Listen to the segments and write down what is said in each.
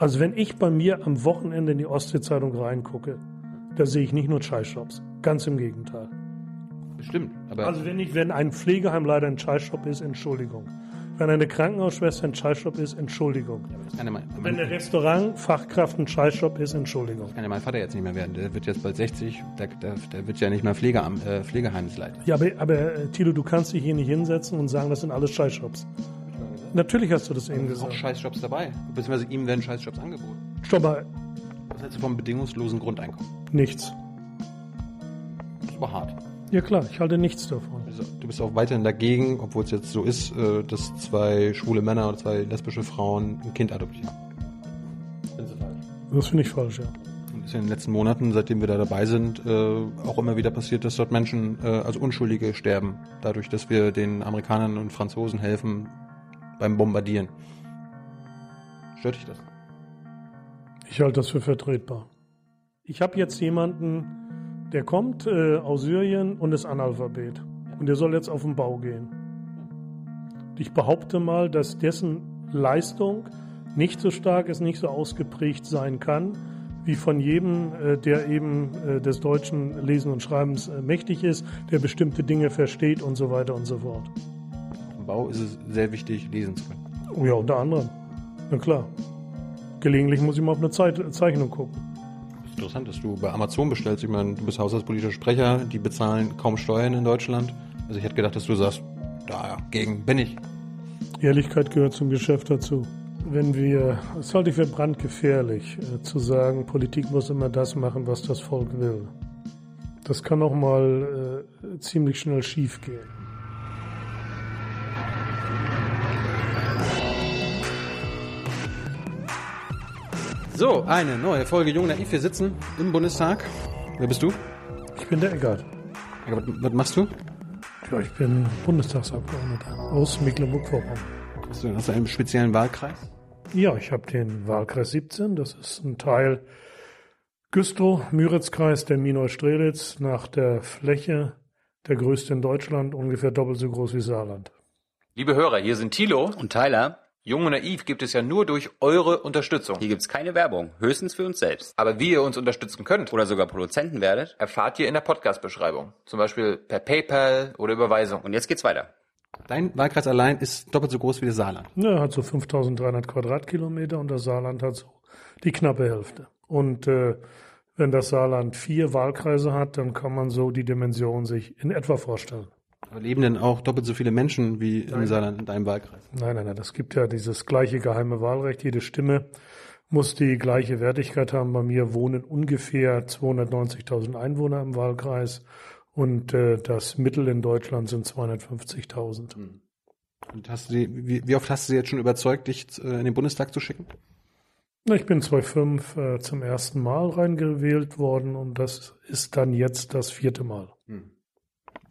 Also wenn ich bei mir am Wochenende in die Ostsee-Zeitung reingucke, da sehe ich nicht nur Chai-Shops. Ganz im Gegenteil. Stimmt. Aber Also wenn ich, wenn ein Pflegeheim leider ein Chai-Shop ist, Entschuldigung. Wenn eine Krankenhausschwester ein Chai-Shop ist, Entschuldigung. ja mein, Wenn der Restaurant-Fachkraft ein Chai-Shop ist, Entschuldigung. das kann ja mein Vater jetzt nicht mehr werden. Der wird jetzt bald 60. Der, der, der wird ja nicht mehr Pflegeam, äh, Pflegeheimsleiter. Ja, aber, aber äh, Thilo, du kannst dich hier nicht hinsetzen und sagen, das sind alles Chai-Shops. Natürlich hast du das eben Auch gesagt. Scheißjobs dabei. Beziehungsweise ihm werden Scheißjobs angeboten. Stopp mal, Was hältst du vom bedingungslosen Grundeinkommen? nichts. Das ist aber hart. Ja klar, ich halte nichts davon. Also, du bist auch weiterhin dagegen, obwohl es jetzt so ist, äh, dass zwei schwule Männer oder zwei lesbische Frauen ein Kind adoptieren. Findest du falsch? Das finde ich falsch, ja. Und ist ja in den letzten Monaten, seitdem wir da dabei sind, äh, auch immer wieder passiert, dass dort Menschen, äh, also Unschuldige, sterben. Dadurch, dass wir den Amerikanern und Franzosen helfen beim Bombardieren. Stört dich das? Ich halte das für vertretbar. Ich habe jetzt jemanden, der kommt äh, aus Syrien und ist Analphabet. Und der soll jetzt auf den Bau gehen. Ich behaupte mal, dass dessen Leistung nicht so stark ist, nicht so ausgeprägt sein kann, wie von jedem, äh, der eben äh, des deutschen Lesen und Schreibens äh, mächtig ist, der bestimmte Dinge versteht und so weiter und so fort. Bau ist es sehr wichtig, lesen zu können. Oh ja, unter anderem. Na klar. Gelegentlich muss ich mal auf eine Zeit Zeichnung gucken. Das ist interessant, dass du bei Amazon bestellst. Ich meine, du bist haushaltspolitischer Sprecher, die bezahlen kaum Steuern in Deutschland. Also ich hätte gedacht, dass du sagst, dagegen bin ich. Ehrlichkeit gehört zum Geschäft dazu. Wenn wir, es halte ich für brandgefährlich, äh, zu sagen, Politik muss immer das machen, was das Volk will. Das kann auch mal äh, ziemlich schnell schiefgehen. So, eine neue Folge Jung Naiv. Wir sitzen im Bundestag. Wer bist du? Ich bin der Eckart. Ja, Was, machst du? Ja, ich bin Bundestagsabgeordneter aus Mecklenburg-Vorpommern. Hast du, du einen speziellen Wahlkreis? Ja, ich habe den Wahlkreis 17. Das ist ein Teil Güstrow-Müritz-Kreis der Minor-Strelitz nach der Fläche der größte in Deutschland, ungefähr doppelt so groß wie Saarland. Liebe Hörer, hier sind Thilo. Und Tyler, Jung und Naiv gibt es ja nur durch eure Unterstützung. hier gibt's keine Werbung, höchstens für uns selbst. Aber wie ihr uns unterstützen könnt, Oder sogar Produzenten werdet. erfahrt ihr in der Podcast-Beschreibung. Zum Beispiel per PayPal oder Überweisung. Und jetzt geht's weiter. Dein Wahlkreis allein ist doppelt so groß wie das Saarland. Ja, hat so 5300 Quadratkilometer und das Saarland hat so die knappe Hälfte. Und äh, wenn das Saarland vier Wahlkreise hat, dann kann man so die Dimension sich in etwa vorstellen. Aber leben denn auch doppelt so viele Menschen wie im Saarland in deinem Wahlkreis? Nein, nein, nein, das gibt ja dieses gleiche geheime Wahlrecht. Jede Stimme muss die gleiche Wertigkeit haben. Bei mir wohnen ungefähr 290.000 Einwohner im Wahlkreis und äh, das Mittel in Deutschland sind 250.000. Und hast du die, wie, wie oft hast du sie jetzt schon überzeugt, dich äh, in den Bundestag zu schicken? Ich bin 2005 äh, zum ersten Mal reingewählt worden und das ist dann jetzt das vierte Mal.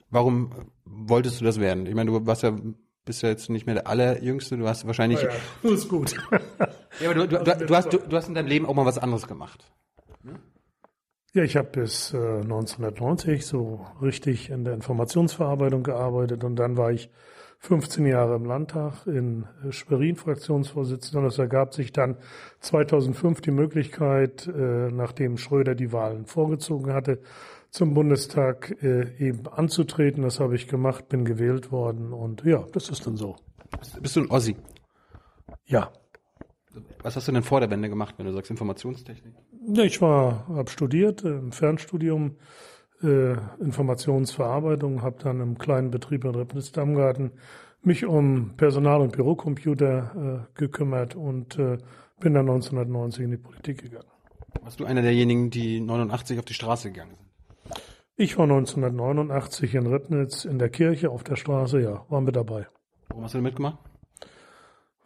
Warum wolltest du das werden? Ich meine, du warst ja, bist ja jetzt nicht mehr der Allerjüngste, du hast wahrscheinlich. Ja, das ist gut. aber du, du, du, du, hast, du, du hast in deinem Leben auch mal was anderes gemacht. Ja, ich habe bis äh, 1990 so richtig in der Informationsverarbeitung gearbeitet und dann war ich 15 Jahre im Landtag in äh, Schwerin Fraktionsvorsitzender und es ergab sich dann 2005 die Möglichkeit, äh, nachdem Schröder die Wahlen vorgezogen hatte, zum Bundestag äh, eben anzutreten. Das habe ich gemacht, bin gewählt worden und ja, das ist dann so. Bist du ein Ossi? Ja, Was hast du denn vor der Wende gemacht, wenn du sagst Informationstechnik? Ja, ich war, habe studiert äh, im Fernstudium äh, Informationsverarbeitung, habe dann im kleinen Betrieb in Reppnitz-Dammgarten mich um Personal- und Bürocomputer äh, gekümmert und äh, bin dann 1990 in die Politik gegangen. Warst du einer derjenigen, die 89 auf die Straße gegangen sind? Ich war 1989 in Reppnitz in der Kirche auf der Straße, ja, waren wir dabei. Warum hast du da mitgemacht?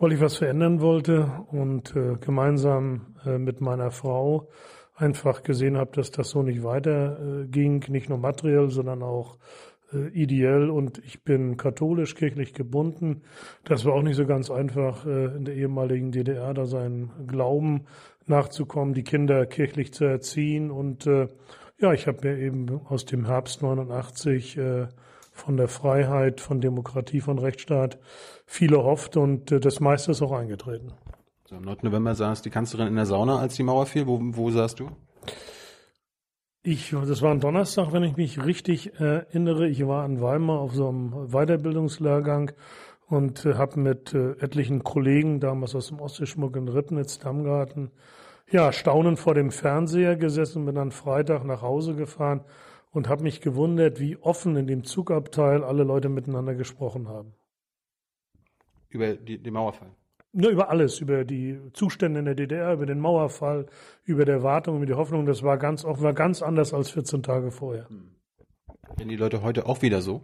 weil ich was verändern wollte und äh, gemeinsam äh, mit meiner Frau einfach gesehen habe, dass das so nicht weiter äh, ging, nicht nur materiell, sondern auch äh, ideell. Und ich bin katholisch, kirchlich gebunden. Das war auch nicht so ganz einfach, äh, in der ehemaligen DDR da seinen Glauben nachzukommen, die Kinder kirchlich zu erziehen. Und äh, ja, ich habe mir eben aus dem Herbst 89 äh, von der Freiheit, von Demokratie, von Rechtsstaat viel erhofft und äh, das meiste ist auch eingetreten. So, am 9. November saß die Kanzlerin in der Sauna, als die Mauer fiel. Wo, wo saßt du? Ich, das war ein Donnerstag, wenn ich mich richtig erinnere. Ich war in Weimar auf so einem Weiterbildungslehrgang und äh, habe mit äh, etlichen Kollegen damals aus dem Ostseeschmuck in Ribnitz, Dammgarten, ja, staunend vor dem Fernseher gesessen, bin dann Freitag nach Hause gefahren und habe mich gewundert, wie offen in dem Zugabteil alle Leute miteinander gesprochen haben. Über die, den Mauerfall. Nur über alles, über die Zustände in der DDR, über den Mauerfall, über der Wartung, über die Hoffnung. Das war ganz, auch war ganz anders als 14 Tage vorher. Werden die Leute heute auch wieder so?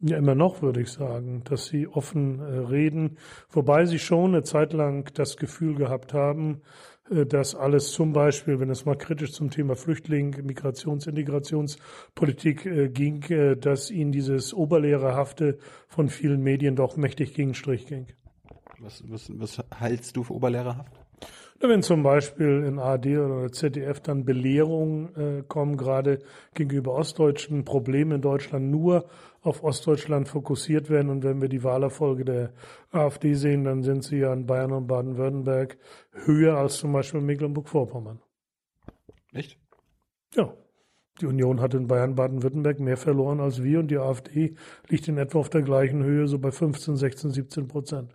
Ja, immer noch würde ich sagen, dass sie offen äh, reden, wobei sie schon eine Zeit lang das Gefühl gehabt haben, äh, dass alles zum Beispiel, wenn es mal kritisch zum Thema Flüchtling, Migrations-, Integrationspolitik äh, ging, dass ihnen dieses Oberlehrerhafte von vielen Medien doch mächtig gegen Strich ging. Was, was, was hältst du für oberlehrerhaft? Wenn zum Beispiel in ARD oder ZDF dann Belehrungen äh, kommen, gerade gegenüber Ostdeutschen, Probleme in Deutschland nur auf Ostdeutschland fokussiert werden. Und wenn wir die Wahlerfolge der AfD sehen, dann sind sie ja in Bayern und Baden-Württemberg höher als zum Beispiel Mecklenburg-Vorpommern. Echt? Ja. Die Union hat in Bayern, Baden-Württemberg mehr verloren als wir und die AfD liegt in etwa auf der gleichen Höhe, so bei 15, 16, 17 Prozent.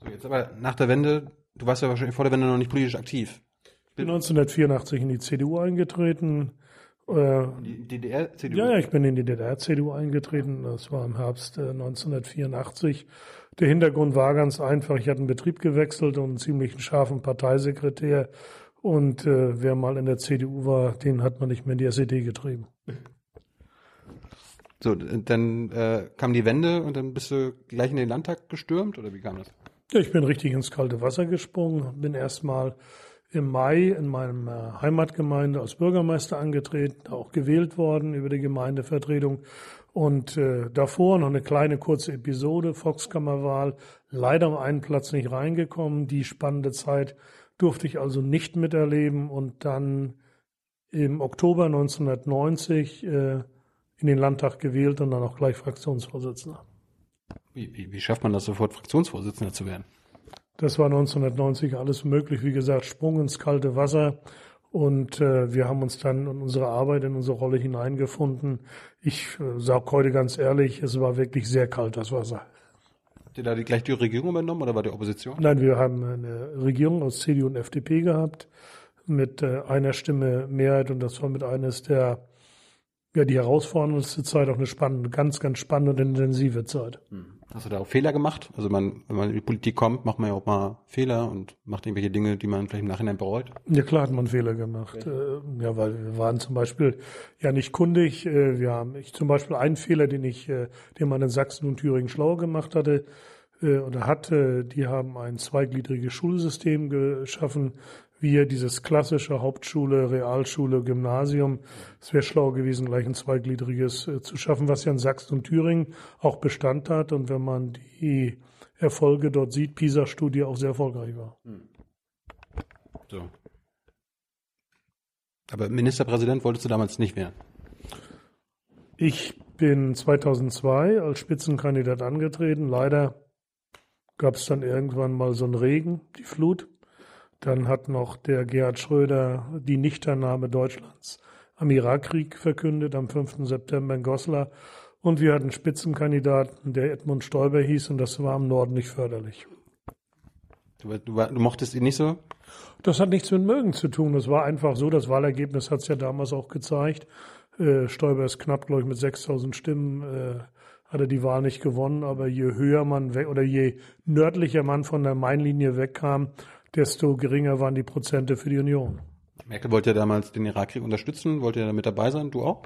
So, jetzt aber nach der Wende, du warst ja wahrscheinlich vor der Wende noch nicht politisch aktiv. Ich bin 1984 in die CDU eingetreten. Äh, Die DDR, CDU? Ja, ja, ich bin in die DDR-CDU eingetreten. Das war im Herbst äh, 1984. Der Hintergrund war ganz einfach. Ich hatte einen Betrieb gewechselt und einen ziemlich scharfen Parteisekretär. Und äh, wer mal in der CDU war, den hat man nicht mehr in die SED getrieben. So, dann äh, kam die Wende und dann bist du gleich in den Landtag gestürmt oder wie kam das? Ja, ich bin richtig ins kalte Wasser gesprungen, bin erstmal im Mai in meinem äh, Heimatgemeinde als Bürgermeister angetreten, auch gewählt worden über die Gemeindevertretung und äh, davor noch eine kleine kurze Episode, Volkskammerwahl, leider um einen Platz nicht reingekommen. Die spannende Zeit durfte ich also nicht miterleben und dann im Oktober 1990 äh, in den Landtag gewählt und dann auch gleich Fraktionsvorsitzender. Wie, wie, wie schafft man das sofort, Fraktionsvorsitzender zu werden? Das war 1990 alles möglich. Wie gesagt, Sprung ins kalte Wasser. Und äh, wir haben uns dann in unsere Arbeit, in unsere Rolle hineingefunden. Ich äh, sage heute ganz ehrlich, es war wirklich sehr kalt, das Wasser. Habt ihr da die, gleich die Regierung übernommen oder war die Opposition? Nein, wir haben eine Regierung aus CDU und FDP gehabt mit äh, einer Stimme Mehrheit und das war mit eines der ja die herausforderndste Zeit, auch eine spannende, ganz, ganz spannende und intensive Zeit. Hast du da auch Fehler gemacht? Also man, wenn man in die Politik kommt, macht man ja auch mal Fehler und macht irgendwelche Dinge, die man vielleicht im Nachhinein bereut. Ja klar hat man Fehler gemacht. Äh, ja, weil wir waren zum Beispiel ja nicht kundig. Äh, wir haben ich zum Beispiel einen Fehler, den ich, äh, den man in Sachsen und Thüringen schlau gemacht hatte oder hatte. Die haben ein zweigliedriges Schulsystem geschaffen. Wir dieses klassische Hauptschule, Realschule, Gymnasium. Es wäre schlau gewesen, gleich ein zweigliedriges äh, zu schaffen, was ja in Sachsen und Thüringen auch Bestand hat. Und wenn man die Erfolge dort sieht, PISA-Studie auch sehr erfolgreich war. So. Aber Ministerpräsident wolltest du damals nicht werden. Ich bin 2002 als Spitzenkandidat angetreten. Leider gab es dann irgendwann mal so einen Regen, die Flut. Dann hat noch der Gerhard Schröder die Nichtteilnahme Deutschlands am Irakkrieg verkündet, am 5. September in Goslar. Und wir hatten Spitzenkandidaten, der Edmund Stoiber hieß, und das war im Norden nicht förderlich. Du, du, du mochtest ihn nicht so? Das hat nichts mit Mögen zu tun. Das war einfach so. Das Wahlergebnis hat es ja damals auch gezeigt. Äh, Stoiber ist knapp, glaube ich, mit 6000 Stimmen äh, hat er die Wahl nicht gewonnen. Aber je höher man weg oder je nördlicher man von der Mainlinie wegkam, desto geringer waren die Prozente für die Union. Merkel wollte ja damals den Irakkrieg unterstützen, wollte ja da mit dabei sein, du auch?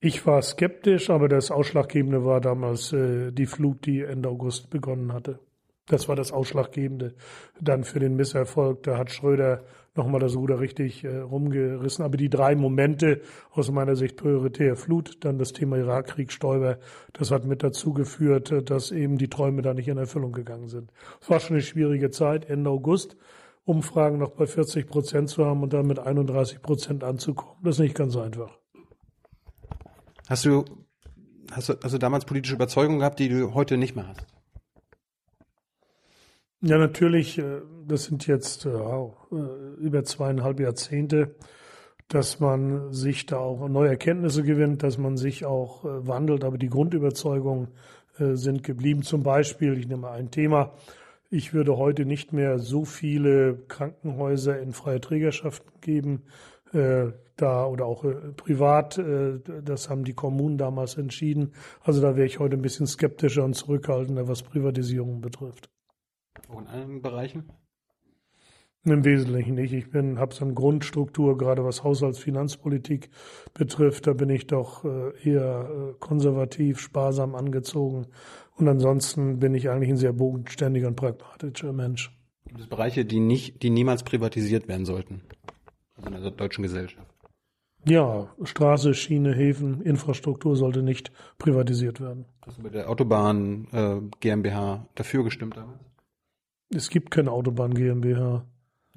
Ich war skeptisch, aber das Ausschlaggebende war damals äh, die Flut, die Ende August begonnen hatte. Das war das Ausschlaggebende dann für den Misserfolg. Da hat Schröder nochmal das Ruder richtig äh, rumgerissen. Aber die drei Momente aus meiner Sicht prioritär Flut, dann das Thema Irakkrieg, Stoiber, das hat mit dazu geführt, äh, dass eben die Träume da nicht in Erfüllung gegangen sind. Es war schon eine schwierige Zeit, Ende August. Umfragen noch bei 40 Prozent zu haben und dann mit 31 Prozent anzukommen. Das ist nicht ganz einfach. Hast du, hast du, hast du damals politische Überzeugungen gehabt, die du heute nicht mehr hast? Ja, natürlich, äh, das sind jetzt wow, äh, über zweieinhalb Jahrzehnte, dass man sich da auch neue Erkenntnisse gewinnt, dass man sich auch äh, wandelt, aber die Grundüberzeugungen sind geblieben. Zum Beispiel, ich nehme ein Thema, ich würde heute nicht mehr so viele Krankenhäuser in freie Trägerschaften geben, äh, da oder auch äh, privat. Äh, das haben die Kommunen damals entschieden. Also da wäre ich heute ein bisschen skeptischer und zurückhaltender, was Privatisierung betrifft. Auch in allen Bereichen? Im Wesentlichen nicht. Ich bin, habe so eine Grundstruktur, gerade was Haushaltsfinanzpolitik betrifft, da bin ich doch äh, eher äh, konservativ, sparsam angezogen. Und ansonsten bin ich eigentlich ein sehr bodenständiger und pragmatischer Mensch. Gibt es Bereiche, die nicht, die niemals privatisiert werden sollten? Also in der deutschen Gesellschaft? Ja, Straße, Schiene, Häfen, Infrastruktur sollte nicht privatisiert werden. Hast du bei der Autobahn äh, GmbH dafür gestimmt damals? Es gibt keine Autobahn GmbH.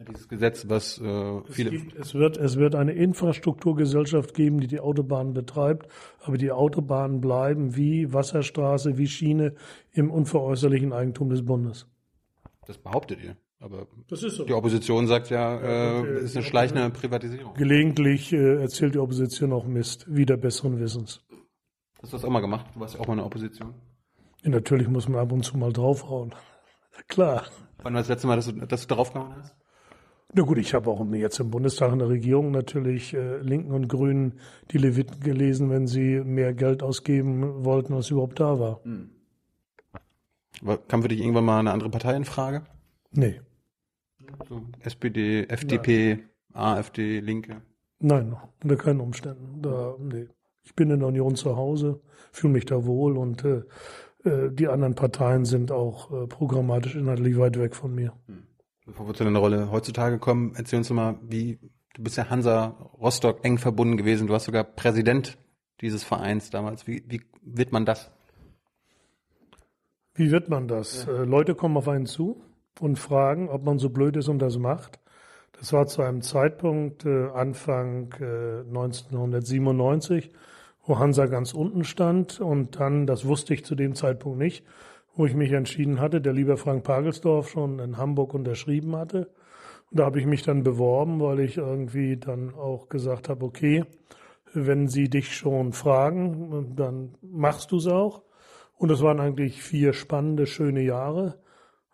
Dieses Gesetz, was äh, viele. Es, gibt, es, wird, es wird eine Infrastrukturgesellschaft geben, die die Autobahnen betreibt, aber die Autobahnen bleiben wie Wasserstraße, wie Schiene im unveräußerlichen Eigentum des Bundes. Das behauptet ihr. Aber so. die Opposition sagt ja, äh, äh ist eine schleichende Privatisierung. Gelegentlich äh, erzählt die Opposition auch Mist, wieder besseren Wissens. Hast du das auch mal gemacht? Du warst ja auch mal in der Opposition. Ja, natürlich muss man ab und zu mal draufhauen. Klar. Wann war das letzte Mal, dass du, dass du draufgehauen hast? Na gut, ich habe auch jetzt im Bundestag in der Regierung natürlich äh, Linken und Grünen die Leviten gelesen, wenn sie mehr Geld ausgeben wollten, als überhaupt da war. Hm. Kam für dich irgendwann mal eine andere Partei in Frage? Nee. So SPD, FDP, Nein. AfD, Linke? Nein, unter keinen Umständen. Da, nee. Ich bin in der Union zu Hause, fühle mich da wohl und äh, äh, die anderen Parteien sind auch äh, programmatisch inhaltlich weit weg von mir. Hm. Bevor wir zu deiner Rolle heutzutage kommen, erzähl uns mal, wie, du bist ja Hansa Rostock eng verbunden gewesen, du warst sogar Präsident dieses Vereins damals. Wie, wie wird man das? Wie wird man das? Ja. Äh, Leute kommen auf einen zu und fragen, ob man so blöd ist und das macht. Das war zu einem Zeitpunkt äh, Anfang äh, 1997, wo Hansa ganz unten stand und dann, das wusste ich zu dem Zeitpunkt nicht, wo ich mich entschieden hatte, der lieber Frank Pagelsdorf schon in Hamburg unterschrieben hatte. Und da habe ich mich dann beworben, weil ich irgendwie dann auch gesagt habe, okay, wenn sie dich schon fragen, dann machst du es auch. Und es waren eigentlich vier spannende, schöne Jahre.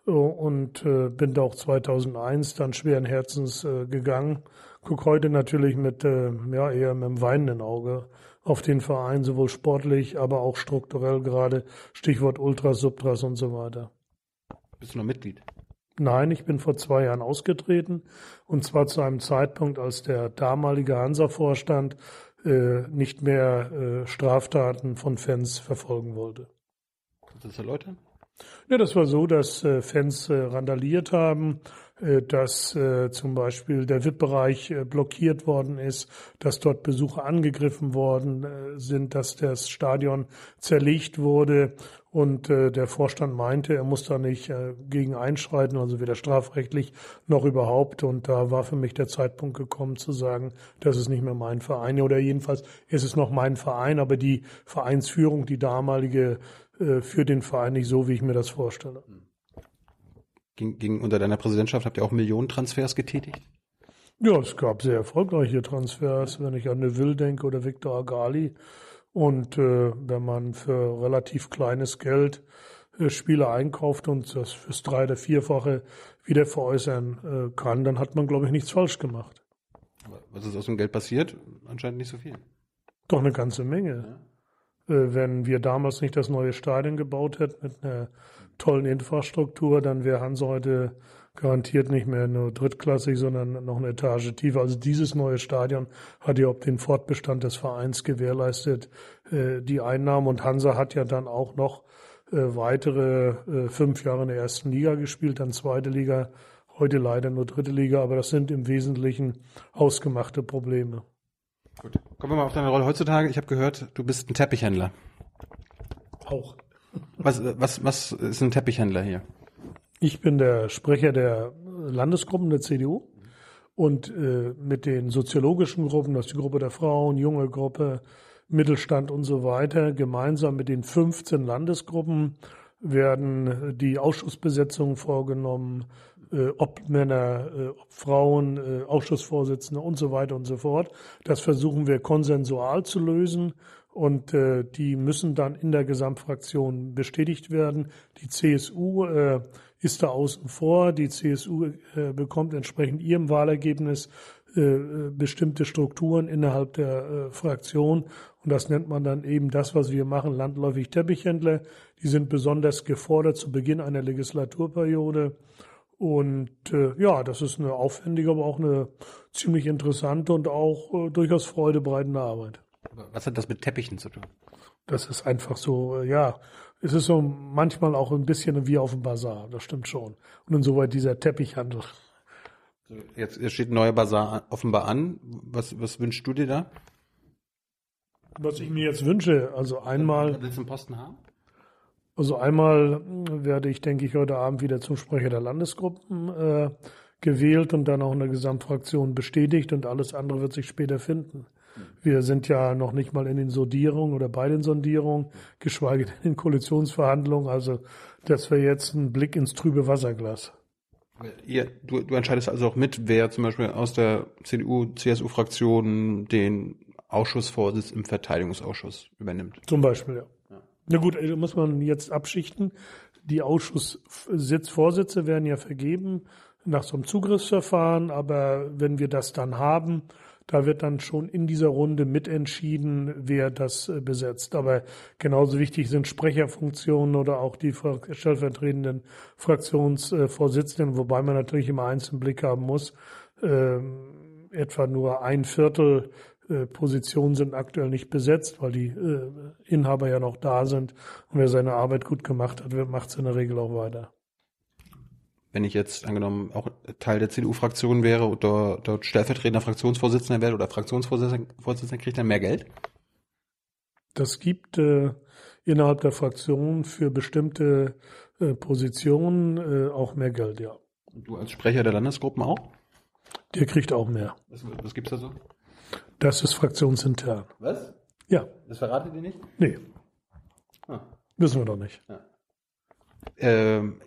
Und äh, bin da auch 2001 dann schweren Herzens äh, gegangen. Guck heute natürlich mit, äh, ja, eher mit einem weinenden Auge auf den Verein, sowohl sportlich, aber auch strukturell gerade, Stichwort Ultras, Subtras und so weiter. Bist du noch Mitglied? Nein, ich bin vor zwei Jahren ausgetreten und zwar zu einem Zeitpunkt, als der damalige Hansa-Vorstand äh, nicht mehr äh, Straftaten von Fans verfolgen wollte. Kannst du das erläutern? Ja, das war so, dass äh, Fans äh, randaliert haben, dass äh, zum Beispiel der VIP-Bereich äh, blockiert worden ist, dass dort Besucher angegriffen worden äh, sind, dass das Stadion zerlegt wurde und äh, der Vorstand meinte, er muss da nicht äh, gegen einschreiten, also weder strafrechtlich noch überhaupt. Und da war für mich der Zeitpunkt gekommen zu sagen, das ist nicht mehr mein Verein oder jedenfalls ist es noch mein Verein, aber die Vereinsführung, die damalige, äh, für den Verein nicht so, wie ich mir das vorstelle. Ging, ging unter deiner Präsidentschaft, habt ihr auch Millionentransfers getätigt? Ja, es gab sehr erfolgreiche Transfers, wenn ich an Neville denke oder Victor Agali. Und äh, wenn man für relativ kleines Geld äh, Spieler einkauft und das fürs drei- oder vierfache wieder veräußern äh, kann, dann hat man, glaube ich, nichts falsch gemacht. Aber was ist aus dem Geld passiert? Anscheinend nicht so viel. Doch eine ganze Menge. Ja. Äh, wenn wir damals nicht das neue Stadion gebaut hätten mit einer tollen Infrastruktur, dann wäre Hans heute garantiert nicht mehr nur drittklassig, sondern noch eine Etage tiefer. Also dieses neue Stadion hat ja auch den Fortbestand des Vereins gewährleistet, äh, die Einnahmen. Und Hansa hat ja dann auch noch äh, weitere äh, fünf Jahre in der ersten Liga gespielt, dann zweite Liga, heute leider nur dritte Liga, aber das sind im Wesentlichen ausgemachte Probleme. Gut. Kommen wir mal auf deine Rolle heutzutage. Ich habe gehört, du bist ein Teppichhändler. Auch. Was, was, was ist ein Teppichhändler hier? Ich bin der Sprecher der Landesgruppen der CDU und äh, mit den soziologischen Gruppen, das ist die Gruppe der Frauen, junge Gruppe, Mittelstand und so weiter, gemeinsam mit den 15 Landesgruppen werden die Ausschussbesetzungen vorgenommen, äh, ob Männer, äh, ob Frauen, äh, Ausschussvorsitzende und so weiter und so fort. Das versuchen wir konsensual zu lösen und äh, die müssen dann in der Gesamtfraktion bestätigt werden. Die CSU äh, ist da außen vor. Die CSU äh, bekommt entsprechend ihrem Wahlergebnis äh, bestimmte Strukturen innerhalb der äh, Fraktion. Und das nennt man dann eben das, was wir machen, landläufig Teppichhändler. Die sind besonders gefordert zu Beginn einer Legislaturperiode. Und äh, ja, das ist eine aufwendige, aber auch eine ziemlich interessante und auch äh, durchaus freudebereitende Arbeit. Was hat das mit Teppichen zu tun? Das ist einfach so, äh, ja, es ist so manchmal auch ein bisschen wie auf dem Bazar, das stimmt schon. Und insoweit dieser Teppichhandel. Jetzt, jetzt steht ein neuer Bazar offenbar an. Was, was wünschst du dir da? Was ich mir jetzt wünsche, also einmal. Willst du einen Posten haben? Also einmal werde ich, denke ich, heute Abend wieder zum Sprecher der Landesgruppen äh, gewählt und dann auch in der Gesamtfraktion bestätigt und alles andere wird sich später finden. Wir sind ja noch nicht mal in den Sondierungen oder bei den Sondierungen, geschweige denn in Koalitionsverhandlungen. Also das wäre jetzt ein Blick ins trübe Wasserglas. Ihr, du, du entscheidest also auch mit, wer zum Beispiel aus der CDU, CSU-Fraktion den Ausschussvorsitz im Verteidigungsausschuss übernimmt. Zum Beispiel, ja. ja. Na gut, also muss man jetzt abschichten. Die Ausschusssitzvorsitze werden ja vergeben nach so einem Zugriffsverfahren, aber wenn wir das dann haben, da wird dann schon in dieser Runde mitentschieden, wer das äh, besetzt. Aber genauso wichtig sind Sprecherfunktionen oder auch die stellvertretenden Fraktionsvorsitzenden, wobei man natürlich immer eins im Blick haben muss. Ähm, etwa nur ein Viertel äh, Positionen sind aktuell nicht besetzt, weil die äh, Inhaber ja noch da sind. Und wer seine Arbeit gut gemacht hat, macht es in der Regel auch weiter wenn ich jetzt angenommen auch Teil der CDU-Fraktion wäre oder dort stellvertretender Fraktionsvorsitzender wäre oder Fraktionsvorsitzender, kriegt er mehr Geld? Das gibt äh, innerhalb der Fraktion für bestimmte äh, Positionen äh, auch mehr Geld, ja. Und du als Sprecher der Landesgruppen auch? Der kriegt auch mehr. Was, was gibt's da so? Das ist fraktionsintern. Was? Ja. Das verratet ihr nicht? Nee. Ah. Wissen wir doch nicht. Ja. Ähm,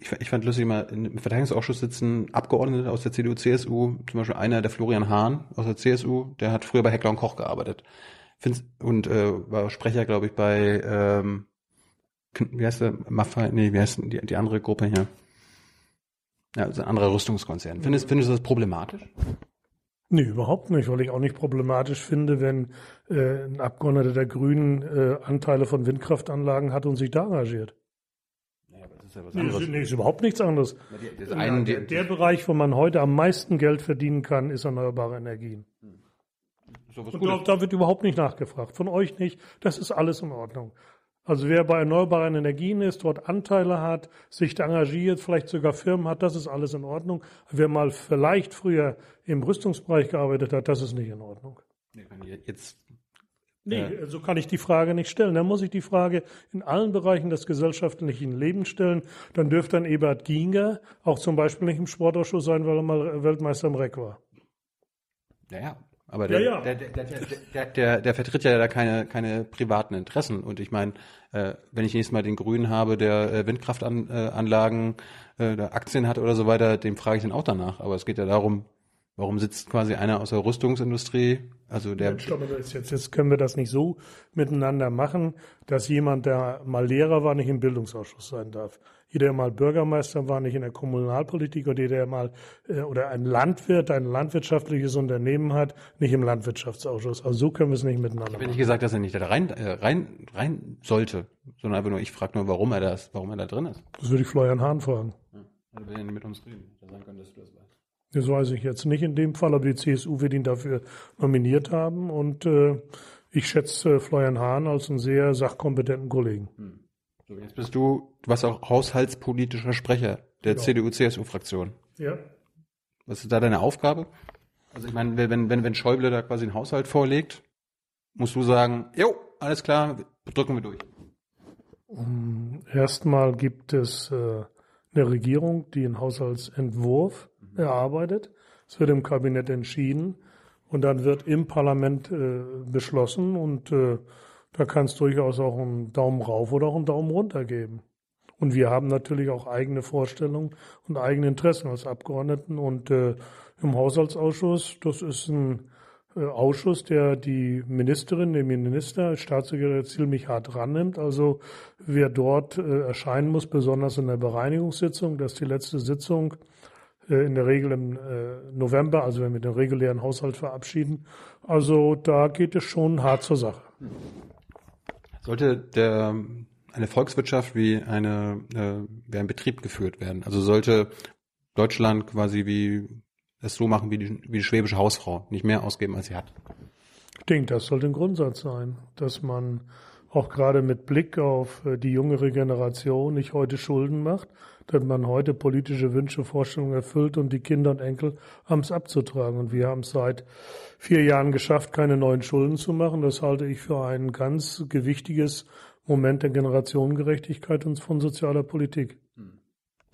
ich, ich fand lustig, mal im Verteidigungsausschuss sitzen Abgeordnete aus der CDU, CSU, zum Beispiel einer, der Florian Hahn aus der CSU, der hat früher bei Heckler und Koch gearbeitet. Find's, und äh, war Sprecher, glaube ich, bei ähm, wie heißt der? Maffei, nee, wie heißt die, die andere Gruppe hier? Ja, also ein anderer Rüstungskonzern. Findest, findest du das problematisch? Nee, überhaupt nicht, weil ich auch nicht problematisch finde, wenn äh, ein Abgeordneter der Grünen äh, Anteile von Windkraftanlagen hat und sich da engagiert ist ja was anderes. Nee, ist überhaupt nichts anderes. Die, einen, der, der Bereich, wo man heute am meisten Geld verdienen kann, ist erneuerbare Energien. So Und da, da wird überhaupt nicht nachgefragt. Von euch nicht. Das ist alles in Ordnung. Also wer bei erneuerbaren Energien ist, dort Anteile hat, sich engagiert, vielleicht sogar Firmen hat, das ist alles in Ordnung. Wer mal vielleicht früher im Rüstungsbereich gearbeitet hat, das ist nicht in Ordnung. Jetzt Nee, ja. so kann ich die Frage nicht stellen. Dann muss ich die Frage in allen Bereichen des gesellschaftlichen Lebens stellen. Dann dürfte ein Ebert Ginger auch zum Beispiel nicht im Sportausschuss sein, weil er mal Weltmeister im Reck war. Naja, aber der, ja, ja. Der, der, der, der, der, vertritt ja da keine, keine privaten Interessen. Und ich meine, äh, wenn ich nächstes Mal den Grünen habe, der äh, Windkraftanlagen, äh, Aktien hat oder so weiter, dem frage ich dann auch danach. Aber es geht ja darum, Warum sitzt quasi einer aus der Rüstungsindustrie? Also der. Jetzt, jetzt, jetzt können wir das nicht so miteinander machen, dass jemand, der mal Lehrer war, nicht im Bildungsausschuss sein darf. Jeder, der mal Bürgermeister war, nicht in der Kommunalpolitik oder jeder, der mal äh, oder ein Landwirt, ein landwirtschaftliches Unternehmen hat, nicht im Landwirtschaftsausschuss. Also so können wir es nicht miteinander machen. Ich habe nicht gesagt, dass er nicht da rein, äh, rein, rein sollte, sondern einfach nur, ich frage nur, warum er das, warum er da drin ist. Das würde ich Florian Hahn fragen. Ja, er will mit uns reden. Da sagen können, dass du das weißt. Das weiß ich jetzt nicht in dem Fall, aber die CSU wird ihn dafür nominiert haben und äh, ich schätze äh, Florian Hahn als einen sehr sachkompetenten Kollegen. Hm. So, jetzt bist du, du warst auch haushaltspolitischer Sprecher der genau. CDU-CSU-Fraktion. Ja. Was ist da deine Aufgabe? Also ich meine, wenn, wenn, wenn Schäuble da quasi einen Haushalt vorlegt, musst du sagen, jo, alles klar, drücken wir durch. Erstmal gibt es äh, eine Regierung, die einen Haushaltsentwurf erarbeitet. Es wird im Kabinett entschieden und dann wird im Parlament äh, beschlossen und äh, da kann es durchaus auch einen Daumen rauf oder auch einen Daumen runter geben. Und wir haben natürlich auch eigene Vorstellungen und eigene Interessen als Abgeordneten. Und äh, im Haushaltsausschuss, das ist ein äh, Ausschuss, der die Ministerin, den Minister, Staatssekretär ziemlich hart rannimmt. Also wer dort äh, erscheinen muss, besonders in der Bereinigungssitzung, das ist die letzte Sitzung in der Regel im äh, November, also wenn wir den regulären Haushalt verabschieden. Also da geht es schon hart zur Sache. Sollte der eine Volkswirtschaft wie eine äh, wie ein Betrieb geführt werden? Also sollte Deutschland quasi wie es so machen wie die, wie die schwäbische Hausfrau, nicht mehr ausgeben, als sie hat? Ich denke, das sollte ein Grundsatz sein, dass man auch gerade mit Blick auf äh, die jüngere Generation nicht heute Schulden macht, dass man heute politische Wünsche, Vorstellungen erfüllt und die Kinder und Enkel haben es abzutragen. Und wir haben es seit vier Jahren geschafft, keine neuen Schulden zu machen. Das halte ich für ein ganz gewichtiges Moment der Generationengerechtigkeit und von sozialer Politik.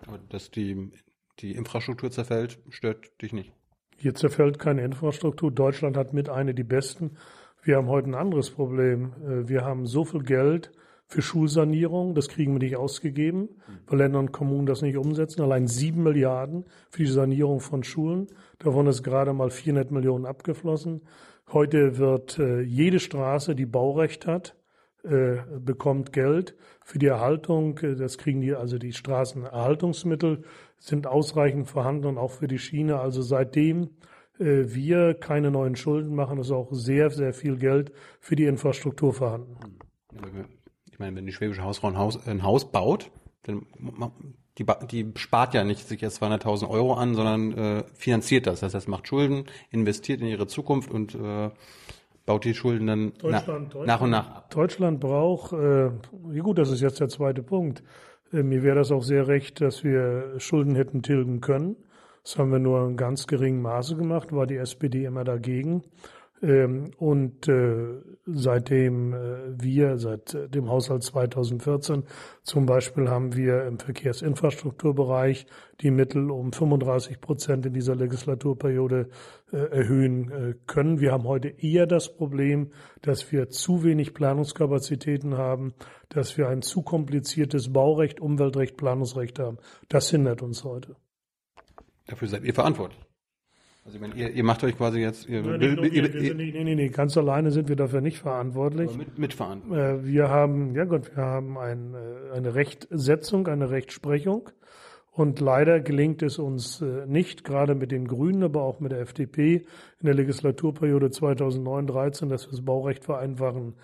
Aber dass die, die Infrastruktur zerfällt, stört dich nicht. Hier zerfällt keine Infrastruktur. Deutschland hat mit eine die besten. Wir haben heute ein anderes Problem. Äh, wir haben so viel Geld für Schulsanierung, das kriegen wir nicht ausgegeben, weil Länder und Kommunen das nicht umsetzen. Allein sieben Milliarden für die Sanierung von Schulen. Davon ist gerade mal 400 Millionen abgeflossen. Heute wird äh, jede Straße, die Baurecht hat, äh, bekommt Geld für die Erhaltung. Das kriegen die, also die Straßenerhaltungsmittel sind ausreichend vorhanden und auch für die Schiene. Also seitdem äh, wir keine neuen Schulden machen, ist auch sehr, sehr viel Geld für die Infrastruktur vorhanden ich meine, wenn die schwäbische Hausfrau ein Haus, ein Haus baut, dann die, die spart ja nicht sich jetzt 200.000 Euro an, sondern äh, finanziert das. Das heißt, macht Schulden, investiert in ihre Zukunft und äh, baut die Schulden dann na, nach und nach ab. Deutschland braucht, äh, ja gut, das ist jetzt der zweite Punkt. Äh, mir wäre das auch sehr recht, dass wir Schulden hätten tilgen können. Das haben wir nur in ganz geringem Maße gemacht, war die SPD immer dagegen. Ähm, und äh, seitdem äh, wir, seit äh, dem Haushalt 2014 zum Beispiel, haben wir im Verkehrsinfrastrukturbereich die Mittel um 35 Prozent in dieser Legislaturperiode erhöhen können. Wir haben heute eher das Problem, dass wir zu wenig Planungskapazitäten haben, dass wir ein zu kompliziertes Baurecht, Umweltrecht, Planungsrecht haben. Das hindert uns heute. Dafür seid ihr verantwortlich. Also wenn ihr, ihr macht euch quasi jetzt ihr, Nein, nicht wir, wir sind, nee, nee, nee, ganz alleine sind wir dafür nicht verantwortlich. Mit, mitverantwortlich. Äh, wir haben, ja Gott, wir haben ein, äh, eine Rechtsetzung, eine Rechtsprechung. Und leider gelingt es uns äh, nicht, gerade mit den Grünen, aber auch mit der FDP in der Legislaturperiode 2009-13, dass wir das Baurecht vereinfachen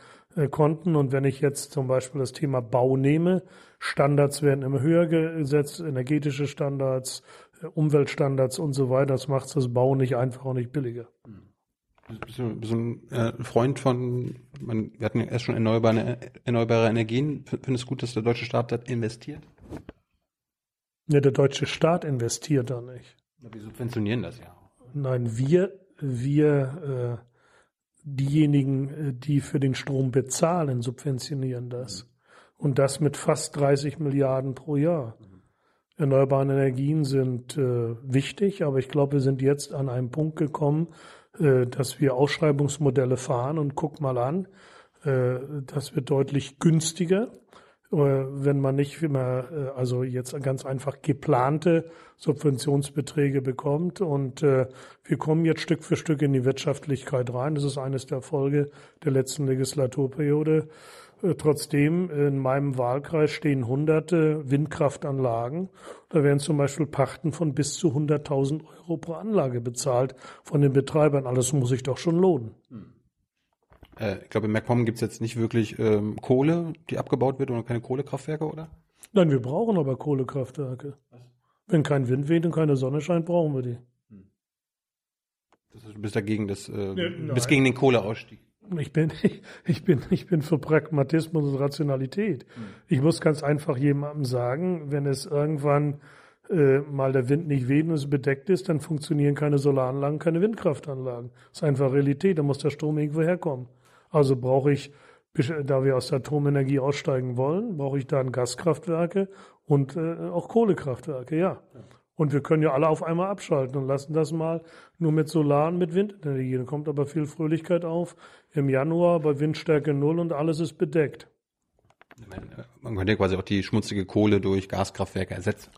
konnten. Und wenn ich jetzt zum Beispiel das Thema Bau nehme, Standards werden immer höher gesetzt, energetische Standards, Umweltstandards und so weiter. Das macht das Bauen nicht einfacher und nicht billiger. Bist du, bist du ein äh, Freund von, man, wir hatten ja erst schon erneuerbare, erneuerbare Energien. Findest du gut, dass der deutsche Staat da investiert? Ja, der deutsche Staat investiert da nicht. Wir subventionieren das ja. Nein, wir, wir, äh, diejenigen, äh, die für den Strom bezahlen, subventionieren das. Und das mit fast 30 Milliarden pro Jahr. Mhm. Erneuerbare Energien sind äh, wichtig, aber ich glaube, wir sind jetzt an einem Punkt gekommen, äh, dass wir Ausschreibungsmodelle fahren und guck mal an, äh, das wird deutlich günstiger, äh, wenn man nicht immer, äh, also jetzt ganz einfach geplante Subventionsbeträge bekommt. Und äh, wir kommen jetzt Stück für Stück in die Wirtschaftlichkeit rein. Das ist eines der Folge der letzten Legislaturperiode. Äh, trotzdem, in meinem Wahlkreis stehen hunderte Windkraftanlagen. Da werden zum Beispiel Pachten von bis zu 100.000 Euro pro Anlage bezahlt von den Betreibern. Alles muss sich doch schon lohnen. Äh, ich glaube, in MacPom gibt es jetzt nicht wirklich ähm, Kohle, die abgebaut wird oder keine Kohlekraftwerke, oder? Nein, wir brauchen aber Kohlekraftwerke. Was? Wenn kein Wind weht und keine Sonne scheint, brauchen wir die. Hm. Das ist, du bist dagegen, das, äh, ja, bist gegen den Kohleausstieg. Ich bin, ich bin, ich bin für Pragmatismus und Rationalität. Ich muss ganz einfach jemandem sagen, wenn es irgendwann äh, mal der Wind nicht weht und es bedeckt ist, dann funktionieren keine Solaranlagen, keine Windkraftanlagen. Das ist einfach Realität. Da muss der Strom irgendwo herkommen. Also brauche ich, da wir aus der Atomenergie aussteigen wollen, brauche ich dann Gaskraftwerke und äh, auch Kohlekraftwerke, ja. Und wir können ja alle auf einmal abschalten und lassen das mal nur mit Solar und mit Windenergie. Da kommt aber viel Fröhlichkeit auf. Im Januar bei Windstärke null und alles ist bedeckt. Äh, Man könnte ja quasi auch die schmutzige Kohle durch Gaskraftwerke ersetzen.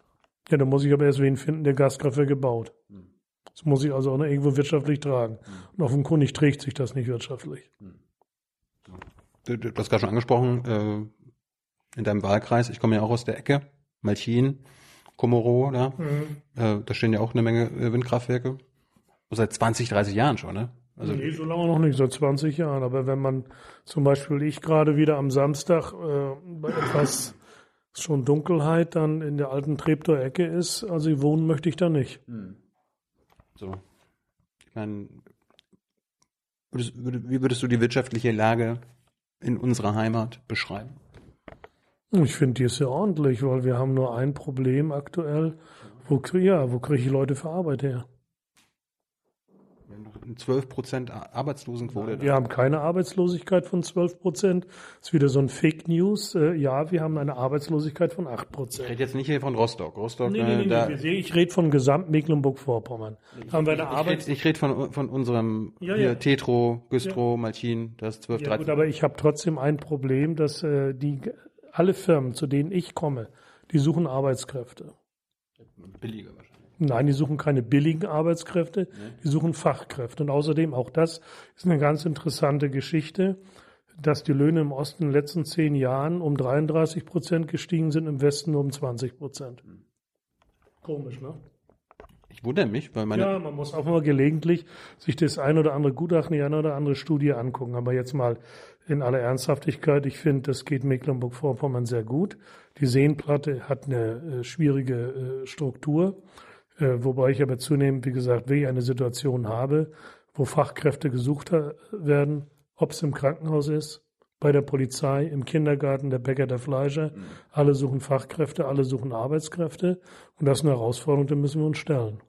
Ja, da muss ich aber erst wen finden, der Gaskraftwerke baut. Das muss ich also auch noch irgendwo wirtschaftlich tragen. Und offenkundig trägt sich das nicht wirtschaftlich. Du, du hast gerade schon angesprochen, äh, in deinem Wahlkreis, ich komme ja auch aus der Ecke, Malchin, Komoro, da, äh, da stehen ja auch eine Menge äh, Windkraftwerke. Seit 20, 30 Jahren schon, ne? Also, nee, so lange noch nicht, seit 20 Jahren. Aber wenn man zum Beispiel ich gerade wieder am Samstag äh, bei etwas schon Dunkelheit dann in der alten Treptower Ecke ist, also wohnen möchte ich da nicht. so. Ich meine, würdest, würd, wie würdest du die wirtschaftliche Lage in unserer Heimat beschreiben? Ich finde, die ist sehr ordentlich, weil wir haben nur ein Problem aktuell. Wo, ja, wo kriege ich Leute für Arbeit her? Wir haben noch eine 12 Prozent Arbeitslosenquote. Wir haben keine Arbeitslosigkeit von 12 Prozent. Ist wieder so ein Fake News. Äh, ja, wir haben eine Arbeitslosigkeit von 8% Ich rede jetzt nicht hier von Rostock. Rostock, Nee, äh, nee, nee, da, nee, ich rede von Gesamt-Mecklenburg-Vorpommern. Haben wir eine ich Arbeit. rede ich red von, von unserem Ja, ja. Tetro, Güstrow, Malchin, das ist 12, Ja, 13. gut, aber ich habe trotzdem ein Problem, dass äh, die alle Firmen, zu denen ich komme, die suchen Arbeitskräfte. billiger wahrscheinlich. Nein, die suchen keine billigen Arbeitskräfte, die suchen Fachkräfte. Und außerdem auch das ist eine ganz interessante Geschichte, dass die Löhne im Osten in den letzten zehn Jahren um 33 Prozent gestiegen sind, im Westen nur um 20 Prozent. Komisch, ne? Ich wundere mich, weil meine, Ja, man muss auch mal gelegentlich sich das ein oder andere Gutachten, die eine oder andere Studie angucken. Aber jetzt mal in aller Ernsthaftigkeit, ich finde, das geht Mecklenburg-Vorpommern sehr gut. Die Seenplatte hat eine äh, schwierige äh, Struktur, äh, wobei ich aber zunehmend, wie gesagt, wenn ich eine Situation habe, wo Fachkräfte gesucht werden, ob es im Krankenhaus ist, bei der Polizei, im Kindergarten, der Bäcker, der Fleischer, alle suchen Fachkräfte, alle suchen Arbeitskräfte. Und das ist eine Herausforderung, der müssen wir uns stellen.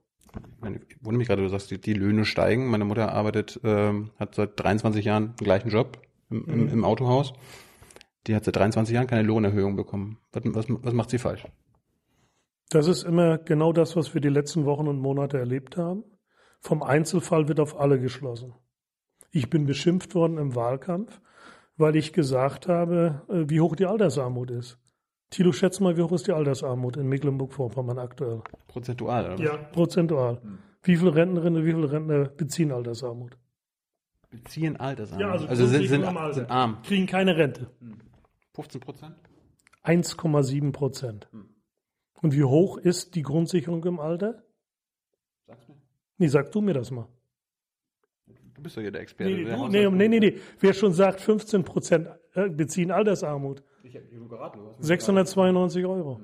meine, ich wundere mich gerade, du sagst, die, die Löhne steigen. Meine Mutter arbeitet, ähm, hat seit 23 Jahren den gleichen Job im, im, im Autohaus. Die hat seit 23 Jahren keine Lohnerhöhung bekommen. Was, was, was macht sie falsch? Das ist immer genau das, was wir die letzten Wochen und Monate erlebt haben. Vom Einzelfall wird auf alle geschlossen. Ich bin beschimpft worden im Wahlkampf, weil ich gesagt habe, äh, wie hoch die Altersarmut ist. Thilo, schätz mal, wie hoch ist die Altersarmut in Mecklenburg-Vorpommern aktuell? Prozentual, oder? Ja, prozentual. Wie viele Rentnerinnen und wie viele Rentner beziehen Altersarmut? Beziehen Altersarmut. Ja, also also sind, sind, Alter. sind arm. Kriegen keine Rente. 15 Prozent? 1,7 Prozent. Und wie hoch ist die Grundsicherung im Alter? Sag's mir. Nee, sag du mir das mal. Du bist doch hier der Experte. Nee, der du, nee, nee, nee, nee. Wer schon sagt, 15 Prozent äh, beziehen Altersarmut. Ich hab dir nur geraten, du hast mir 692 Euro.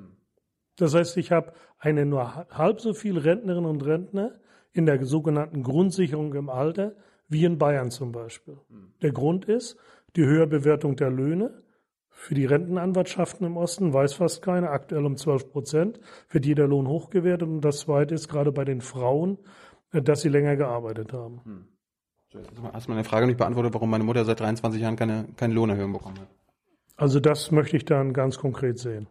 Das heißt, ich habe eine nur ha- halb so viel Rentnerinnen und Rentner in der sogenannten Grundsicherung im Alter wie in Bayern zum Beispiel. Der Grund ist die Höherbewertung der Löhne. Für die Rentenanwartschaften im Osten weiß fast keiner, aktuell um 12 Prozent, wird jeder Lohn hochgewertet. Und das Zweite ist gerade bei den Frauen, äh, dass sie länger gearbeitet haben. Jetzt hast du- meine Frage nicht beantwortet, warum meine Mutter seit 23 Jahren keine, keine Lohnerhöhung bekommen hat? Also das möchte ich dann ganz konkret sehen.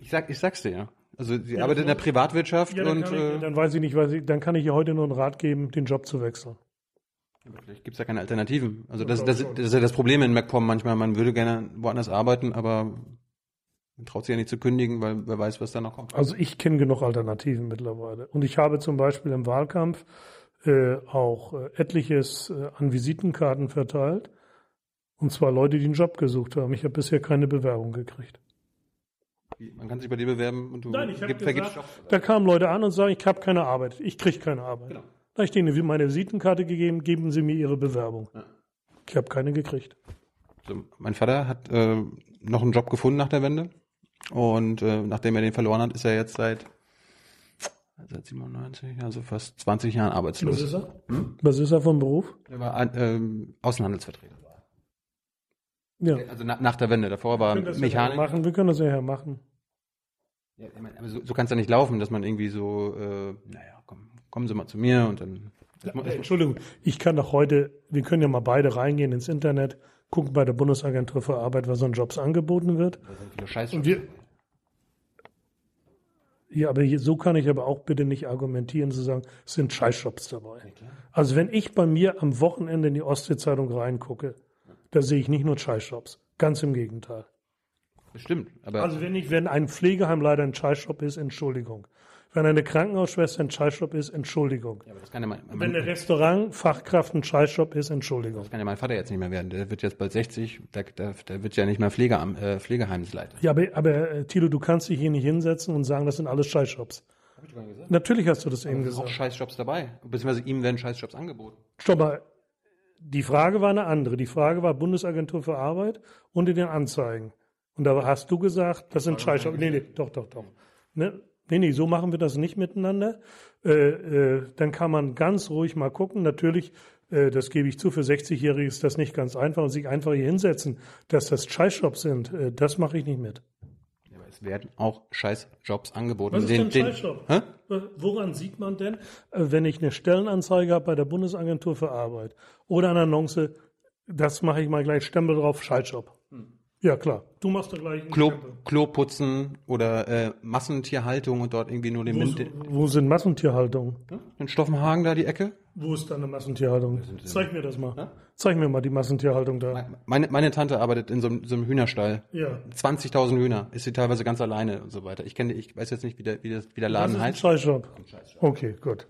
Ich, sag, ich sag's dir, ja. Also sie arbeitet in der Privatwirtschaft Ja, dann, und ich, äh, dann weiß ich nicht, weiß ich, dann kann ich ihr heute nur einen Rat geben, den Job zu wechseln. Vielleicht gibt's ja keine Alternativen. Also das, das, das ist ja das Problem in MacPom manchmal. Man würde gerne woanders arbeiten, aber man traut sich ja nicht zu kündigen, weil wer weiß, was da noch kommt. Also ich kenne genug Alternativen mittlerweile. Und ich habe zum Beispiel im Wahlkampf äh, auch äh, etliches äh, an Visitenkarten verteilt. Und zwar Leute, die einen Job gesucht haben. Ich habe bisher keine Bewerbung gekriegt. Man kann sich bei dir bewerben und du gib- vergibst Jobs. da kamen Leute an und sagen, ich habe keine Arbeit, ich kriege keine Arbeit. Genau. Da habe ich denen meine Visitenkarte gegeben, geben Sie mir Ihre Bewerbung. Ich habe keine gekriegt. So, mein Vater hat äh, noch einen Job gefunden nach der Wende und äh, nachdem er den verloren hat, ist er jetzt seit seit 97, also fast 20 Jahren arbeitslos. Was ist er? Was ist er vom Beruf? Er war ähm, Außenhandelsvertreter. Ja. Also na, nach der Wende. Davor war ja Mechanik. machen. Wir können das ja machen. Ja, ich meine, so, so kann es ja nicht laufen, dass man irgendwie so, äh, naja, komm, kommen Sie mal zu mir und dann. Ja, das, Entschuldigung, ich kann doch heute, wir können ja mal beide reingehen ins Internet, gucken bei der Bundesagentur für Arbeit, was an Jobs angeboten wird. das sind viele Scheiß Und wir, ja, aber hier, so kann ich aber auch bitte nicht argumentieren, zu sagen, es sind Scheißjobs dabei. Also wenn ich bei mir am Wochenende in die Ostsee-Zeitung reingucke, da sehe ich nicht nur Scheißjobs. Ganz im Gegenteil. Bestimmt. Aber Also wenn ich, wenn ein Pflegeheim leider ein Scheißjob ist, Entschuldigung. Wenn eine Krankenhausschwester ein Scheißjob ist, Entschuldigung. ja, aber ja mein, Wenn mein, eine Restaurantfachkraft ein Scheißjob ist, Entschuldigung. das kann ja mein Vater jetzt nicht mehr werden. Der wird jetzt bald 60, der, der, der wird ja nicht mehr Pflegeam, äh, Pflegeheimsleiter. Ja, aber, aber äh, Tilo, du kannst dich hier nicht hinsetzen und sagen, das sind alles Scheißjobs. Hab ich gesagt. Natürlich hast du das eben Es sind auch gesagt. Scheißjobs dabei. Beziehungsweise ihm werden Scheißjobs angeboten. Stopp mal. Die Frage war eine andere. Die Frage war Bundesagentur für Arbeit und in den Anzeigen. Und da hast du gesagt, das sind Scheißjobs. Nee, nee, doch, doch, doch. Ne? Nee, nee, so machen wir das nicht miteinander. Äh, äh, dann kann man ganz ruhig mal gucken. Natürlich, äh, das gebe ich zu, für 60-Jährige ist das nicht ganz einfach und sich einfach hier hinsetzen, dass das Scheißjobs sind, äh, das mache ich nicht mit. Ja, aber es werden auch Scheißjobs angeboten. Was ist denn den- Scheißjob? Hä? Woran sieht man denn, äh, wenn ich eine Stellenanzeige habe bei der Bundesagentur für Arbeit oder eine Annonce, das mache ich mal gleich Stempel drauf, Scheißjob. Ja, klar. Du machst da gleich einen Klo. Klo putzen oder äh, Massentierhaltung und dort irgendwie nur den Wo, Wind. wo sind Massentierhaltung? In Stoffenhagen da die Ecke? Wo ist da eine Massentierhaltung? Zeig mir das mal. Zeig mir mal die Massentierhaltung da. Meine, meine Tante arbeitet in so, einem- so einem Hühnerstall. Ja. 20.000 Hühner. Ist sie teilweise ganz alleine und so weiter. Ich kenne, ich weiß jetzt nicht, wie der, wie das, wie der Das Laden ein heißt. Scheißjob. Okay, gut.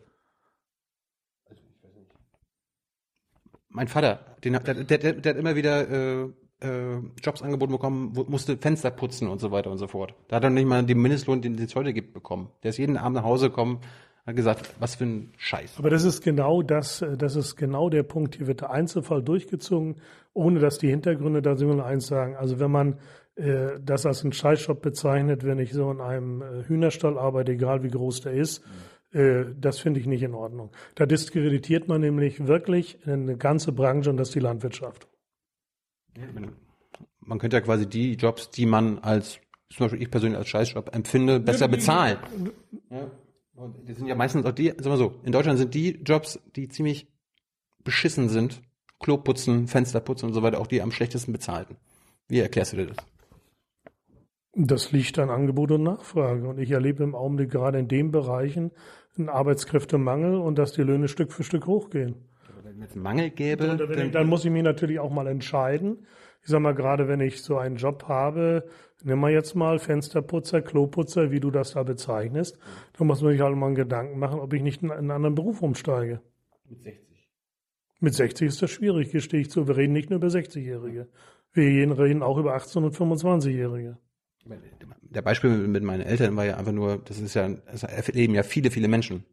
Mein Vater, den, der, der, der, der hat immer wieder äh, äh, Jobs angeboten bekommen, wo, musste Fenster putzen und so weiter und so fort. Da hat er nicht mal den Mindestlohn, den es heute gibt, bekommen. Der ist jeden Abend nach Hause gekommen, hat gesagt, was für ein Scheiß. Aber das ist genau das, äh, das ist genau der Punkt. Hier wird der Einzelfall durchgezogen, ohne dass die Hintergründe da sind wir eins sagen. Also wenn man äh, das als einen Scheißjob bezeichnet, wenn ich so in einem äh, Hühnerstall arbeite, egal wie groß der ist, äh, das finde ich nicht in Ordnung. Da diskreditiert man nämlich wirklich eine ganze Branche und das ist die Landwirtschaft. Man könnte ja quasi die Jobs, die man als, zum Beispiel ich persönlich als Scheißjob empfinde, besser bezahlen. Ja. Und das sind ja meistens auch die, sagen wir so, in Deutschland sind die Jobs, die ziemlich beschissen sind, Klo putzen, Fenster putzen und so weiter, auch die am schlechtesten bezahlten. Wie erklärst du dir das? Das liegt an Angebot und Nachfrage. Und ich erlebe im Augenblick gerade in den Bereichen einen Arbeitskräftemangel und dass die Löhne Stück für Stück hochgehen. Es Mangel gäbe, Und wenn ich, dann, dann muss ich mich natürlich auch mal entscheiden. Ich sag mal, gerade wenn ich so einen Job habe, nimm mal jetzt mal Fensterputzer, Kloputzer, wie du das da bezeichnest, dann muss man sich halt mal einen Gedanken machen, ob ich nicht in einen anderen Beruf umsteige. mit 60. Mit 60 ist das schwierig, gestehe ich zu. Wir reden nicht nur über 60-Jährige. Wir reden auch über 18- und 25-Jährige. Der Beispiel mit meinen Eltern war ja einfach nur, das ist ja, es erleben ja viele, viele Menschen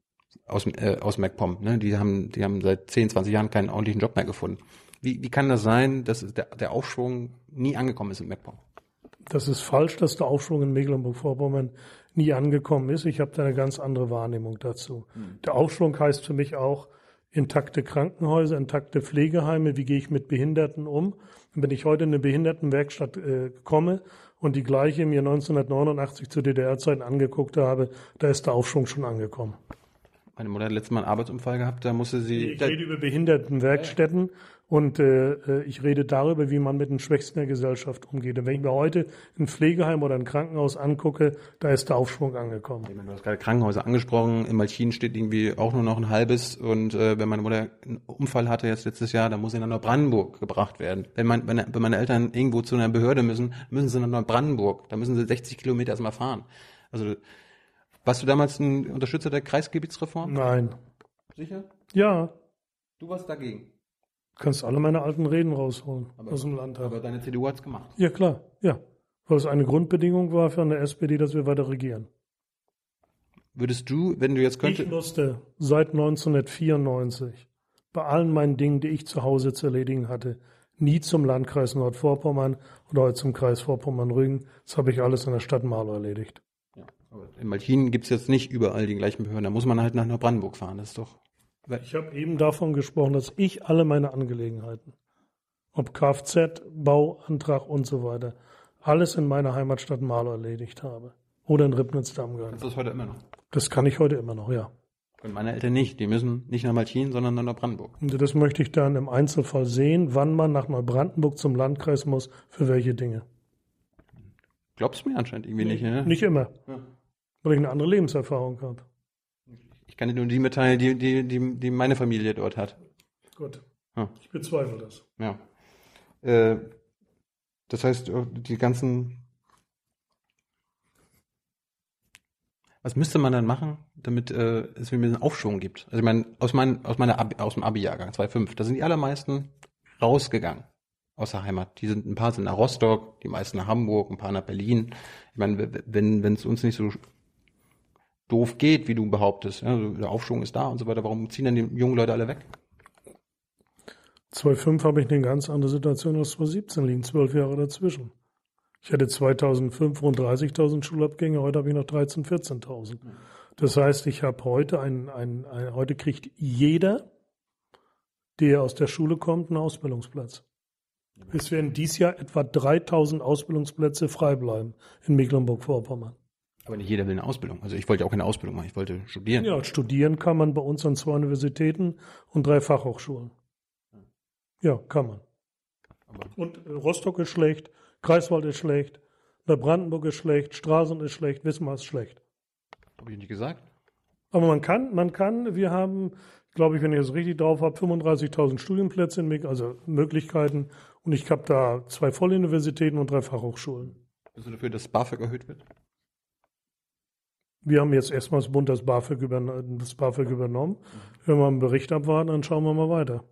aus, äh, aus MacPom, ne? Die haben, die haben seit 10, 20 Jahren keinen ordentlichen Job mehr gefunden. Wie, wie kann das sein, dass der, der Aufschwung nie angekommen ist in MacPom? Das ist falsch, dass der Aufschwung in Mecklenburg-Vorpommern nie angekommen ist. Ich habe da eine ganz andere Wahrnehmung dazu. Der Aufschwung heißt für mich auch intakte Krankenhäuser, intakte Pflegeheime. Wie gehe ich mit Behinderten um? Und wenn ich heute in eine Behindertenwerkstatt äh, komme und die gleiche mir 1989 zu DDR-Zeiten angeguckt habe, da ist der Aufschwung schon angekommen. Meine Mutter hat letztes Mal einen Arbeitsunfall gehabt, da musste sie. Ich rede über Behindertenwerkstätten und äh, äh, ich rede darüber, wie man mit den Schwächsten der Gesellschaft umgeht. Und wenn ich mir heute ein Pflegeheim oder ein Krankenhaus angucke, da ist der Aufschwung angekommen. Ich meine, Du hast gerade Krankenhäuser angesprochen. In Malchin steht irgendwie auch nur noch ein halbes. Und äh, wenn meine Mutter einen Unfall hatte jetzt letztes Jahr, dann muss sie nach Neubrandenburg gebracht werden. Wenn, mein, wenn, wenn meine Eltern irgendwo zu einer Behörde müssen, müssen sie nach Neubrandenburg. Da müssen sie 60 Kilometer erstmal fahren. Also warst du damals ein Unterstützer der Kreisgebietsreform? Nein. Sicher? Ja, Du warst dagegen. du kannst alle meine alten Reden rausholen aus dem Landtag. Aber deine CDU hat's gemacht. Ja, klar. Ja. Weil es eine Grundbedingung war für eine SPD, dass wir weiter regieren. Würdest du, wenn du jetzt Ich könntest, musste seit 1994 bei allen meinen Dingen, die ich zu Hause zu erledigen hatte, nie zum Landkreis Nordvorpommern oder heute zum Kreis Vorpommern-Rügen. Das habe ich alles in der Stadt Marlow erledigt. In Malchin gibt's jetzt nicht überall die gleichen Behörden. Da muss man halt nach Neubrandenburg fahren. Das ist doch. Ich habe eben davon gesprochen, dass ich alle meine Angelegenheiten, ob Kfz, Bauantrag und so weiter, alles in meiner Heimatstadt Marlow erledigt habe. Oder in Ribnitz-Damgarn. Das ist heute immer noch. Das kann ich heute immer noch, ja. Und meine Eltern nicht. Die müssen nicht nach Malchin, sondern nach Neubrandenburg. Und das möchte ich dann im Einzelfall sehen, wann man nach Neubrandenburg zum Landkreis muss, für welche Dinge. Glaubst du mir anscheinend irgendwie nicht, ne? Nicht immer, Ja weil ich eine andere Lebenserfahrung habe. Ich kann dir nur die mitteilen, die, die, die, die meine Familie dort hat. Gut. Ja. Ich bezweifle das. Ja. Äh, das heißt, äh, die ganzen. Was müsste man dann machen, damit äh, es wieder einen Aufschwung gibt? Also ich meine, aus, mein, aus, meiner Abi, aus dem Abi-Jahrgang 2.5, da sind die allermeisten rausgegangen aus der Heimat. Die sind ein paar sind nach Rostock, die meisten nach Hamburg, ein paar nach Berlin. Ich meine, wenn es uns nicht so doof geht, wie du behauptest, ja, der Aufschwung ist da und so weiter, warum ziehen dann die jungen Leute alle weg? 2005 habe ich eine ganz andere Situation als 2017, liegen zwölf Jahre dazwischen. Ich hatte 2005 rund 30.000 Schulabgänge, heute habe ich noch 13.000, 14.000. Das heißt, ich habe heute ein, ein, ein, heute kriegt jeder, der aus der Schule kommt, einen Ausbildungsplatz. Es werden dies Jahr etwa 3000 Ausbildungsplätze frei bleiben in Mecklenburg-Vorpommern. Aber nicht jeder will eine Ausbildung. Also ich wollte auch keine Ausbildung machen, ich wollte studieren. Ja, studieren kann man bei uns an zwei Universitäten und drei Fachhochschulen. Ja, kann man. Und äh, Rostock ist schlecht, Kreiswald ist schlecht, Neubrandenburg ist schlecht, Straßen ist schlecht, Wismar ist schlecht. Habe ich nicht gesagt? Aber man kann, man kann, wir haben, glaube ich, wenn ich das richtig drauf habe, 35.000 Studienplätze in also Möglichkeiten. Und ich habe da zwei Volluniversitäten und drei Fachhochschulen. Bist du dafür, dass BAföG erhöht wird? Wir haben jetzt erstmal das Bund das BAföG, übern das BAföG übernommen. Wenn wir einen Bericht abwarten, dann schauen wir mal weiter.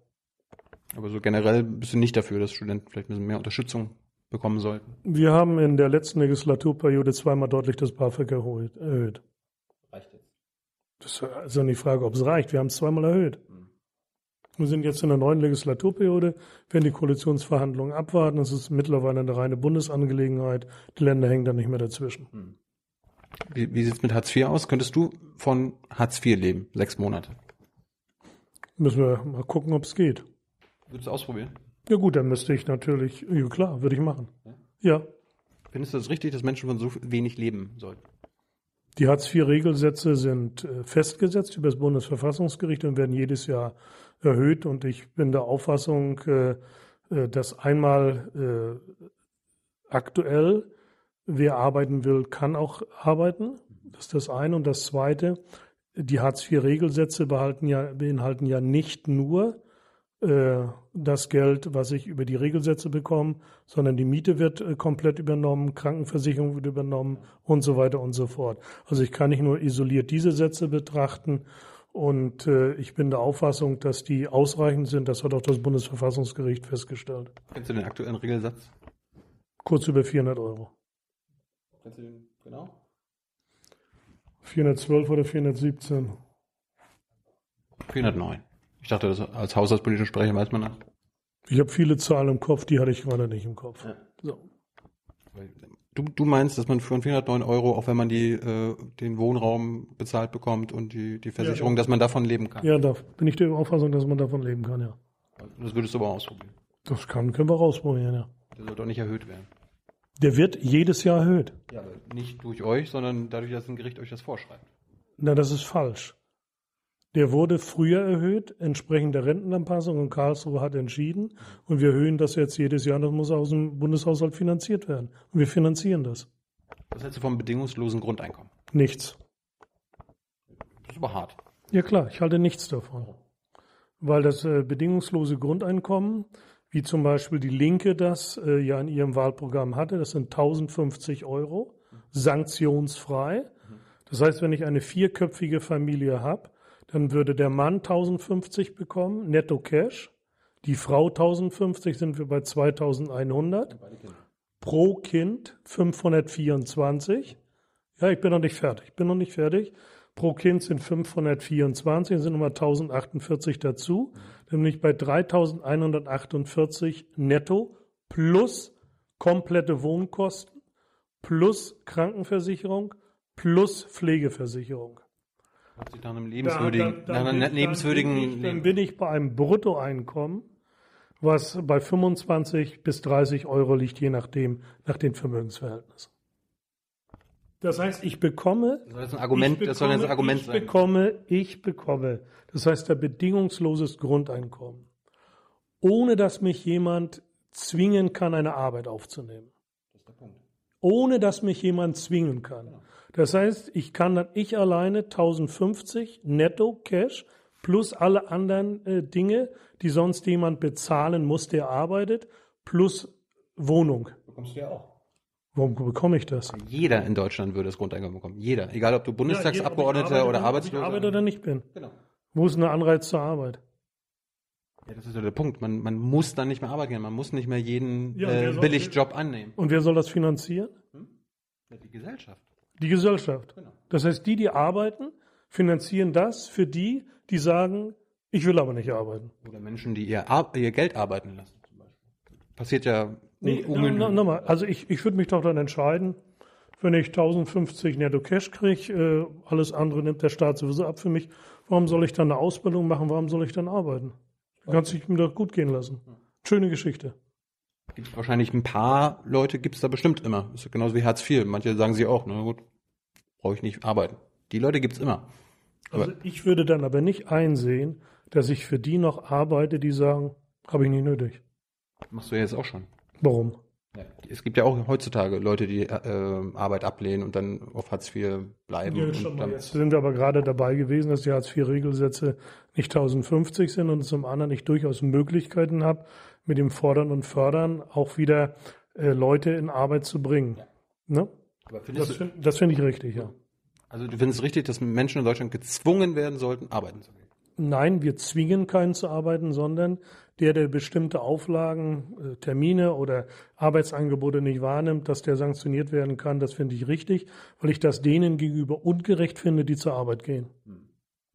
Aber so generell bist du nicht dafür, dass Studenten vielleicht ein bisschen mehr Unterstützung bekommen sollten? Wir haben in der letzten Legislaturperiode zweimal deutlich das BAföG erhöht. Reicht jetzt? Das ist ja nicht die Frage, ob es reicht. Wir haben es zweimal erhöht. Hm. Wir sind jetzt in der neuen Legislaturperiode, werden die Koalitionsverhandlungen abwarten. Es ist mittlerweile eine reine Bundesangelegenheit. Die Länder hängen da nicht mehr dazwischen. Hm. Wie, wie sieht es mit Hartz IV aus? Könntest du von Hartz IV leben? Sechs Monate? Müssen wir mal gucken, ob es geht. Würdest du ausprobieren? Ja gut, dann müsste ich natürlich, ja klar, würde ich machen. Ja. ja. Findest du das richtig, dass Menschen von so wenig leben sollten? Die Hartz-IV-Regelsätze sind äh, festgesetzt über das Bundesverfassungsgericht und werden jedes Jahr erhöht. Und ich bin der Auffassung, äh, äh, dass einmal aktuell, wer arbeiten will, kann auch arbeiten. Das ist das eine. Und das zweite, die Hartz-IV-Regelsätze ja, beinhalten ja nicht nur äh, das Geld, was ich über die Regelsätze bekomme, sondern die Miete wird äh, komplett übernommen, Krankenversicherung wird übernommen und so weiter und so fort. Also ich kann nicht nur isoliert diese Sätze betrachten und äh, ich bin der Auffassung, dass die ausreichend sind. Das hat auch das Bundesverfassungsgericht festgestellt. Kennst du den aktuellen Regelsatz? Kurz über 400 Euro. Kennst du den genau? 412 oder 417? 409. Ich dachte, das als haushaltspolitischer Sprecher weiß man das. Ich habe viele Zahlen im Kopf, die hatte ich gerade nicht im Kopf. Ja. So. Du, du meinst, dass man für 409 Euro, auch wenn man die, äh, den Wohnraum bezahlt bekommt und die, die Versicherung, ja, dass man davon leben kann? Ja, da bin ich der Auffassung, dass man davon leben kann, ja. Das würdest du aber ausprobieren? Das kann, können wir ausprobieren, ja. Der soll doch nicht erhöht werden. Der wird jedes Jahr erhöht. Ja, aber nicht durch euch, sondern dadurch, dass ein Gericht euch das vorschreibt. Na, das ist falsch. Der wurde früher erhöht, entsprechend der Rentenanpassung und Karlsruhe hat entschieden. Und wir erhöhen das jetzt jedes Jahr. Das muss aus dem Bundeshaushalt finanziert werden. Und wir finanzieren das. Was hältst du vom bedingungslosen Grundeinkommen? Nichts. Das ist aber hart. Ja klar, ich halte nichts davon. Weil das äh, bedingungslose Grundeinkommen, wie zum Beispiel die Linke das äh, ja in ihrem Wahlprogramm hatte, das sind 1050 Euro, sanktionsfrei. Das heißt, wenn ich eine vierköpfige Familie habe, dann würde der Mann 1050 bekommen, netto Cash. Die Frau 1050 sind wir bei 2100. Pro Kind 524. Ja, ich bin noch nicht fertig. Ich bin noch nicht fertig. Pro Kind sind 524, sind nochmal 1048 dazu. Bin ich bei 3148 netto plus komplette Wohnkosten plus Krankenversicherung plus Pflegeversicherung. Sich nach einem lebenswürdigen, da, da, nach einem lebenswürdigen dann bin, ich, dann bin ich bei einem Bruttoeinkommen, was bei 25 bis 30 Euro liegt, je nachdem, nach den Vermögensverhältnissen. Das heißt, ich bekomme. Das soll jetzt ein Argument, bekomme, das soll ein Argument ich sein. Ich bekomme, ich bekomme. Das heißt, ein bedingungsloses Grundeinkommen. Ohne dass mich jemand zwingen kann, eine Arbeit aufzunehmen. Das ist der Punkt. Ohne dass mich jemand zwingen kann. Ja. Das heißt, ich kann dann ich alleine 1050 netto Cash plus alle anderen äh, Dinge, die sonst jemand bezahlen muss, der arbeitet, plus Wohnung. Bekommst du ja auch. Warum bekomme ich das? Jeder in Deutschland würde das Grundeinkommen bekommen. Jeder. Egal, ob du Bundestagsabgeordneter Ja, oder Arbeitsloser. Ich arbeite oder nicht bin. Genau. Wo ist der Anreiz zur Arbeit? Ja, das ist ja der Punkt. Man, man muss dann nicht mehr arbeiten gehen. Man muss nicht mehr jeden Ja, äh, Billigjob annehmen. Und wer soll das finanzieren? Ja, die Gesellschaft. Die Gesellschaft. Genau. Das heißt, die, die arbeiten, finanzieren das für die, die sagen, ich will aber nicht arbeiten. Oder Menschen, die ihr, Ar ihr Geld arbeiten lassen. Zum Beispiel. Passiert ja Nee, un- no, no, nochmal. Also ich, ich würde mich doch dann entscheiden, wenn ich 1050 netto Cash kriege, äh, alles andere nimmt der Staat sowieso ab für mich. Warum soll ich dann eine Ausbildung machen? Warum soll ich dann arbeiten? Kann sich mir doch gut gehen lassen. Schöne Geschichte. Gibt wahrscheinlich ein paar Leute, gibt es da bestimmt immer. Ist ja genauso wie Hartz IV. Manche sagen sie auch, na gut, brauche ich nicht arbeiten. Die Leute gibt's immer. Also ich würde dann aber nicht einsehen, dass ich für die noch arbeite, die sagen, habe ich nicht nötig. Machst du ja jetzt auch schon. Warum? Es gibt ja auch heutzutage Leute, die äh, Arbeit ablehnen und dann auf Hartz IV bleiben. Ja, schon mal. Jetzt sind wir aber gerade dabei gewesen, dass die Hartz-IV-Regelsätze nicht 1050 sind und zum anderen ich durchaus Möglichkeiten habe, mit dem Fordern und Fördern auch wieder äh, Leute in Arbeit zu bringen. Ne? aber findest Das finde find ich richtig, ja. also du findest richtig, dass Menschen in Deutschland gezwungen werden sollten, arbeiten zu gehen. Nein, wir zwingen keinen zu arbeiten, sondern der, der bestimmte Auflagen, äh, Termine oder Arbeitsangebote nicht wahrnimmt, dass der sanktioniert werden kann, das finde ich richtig, weil ich das denen gegenüber ungerecht finde, die zur Arbeit gehen.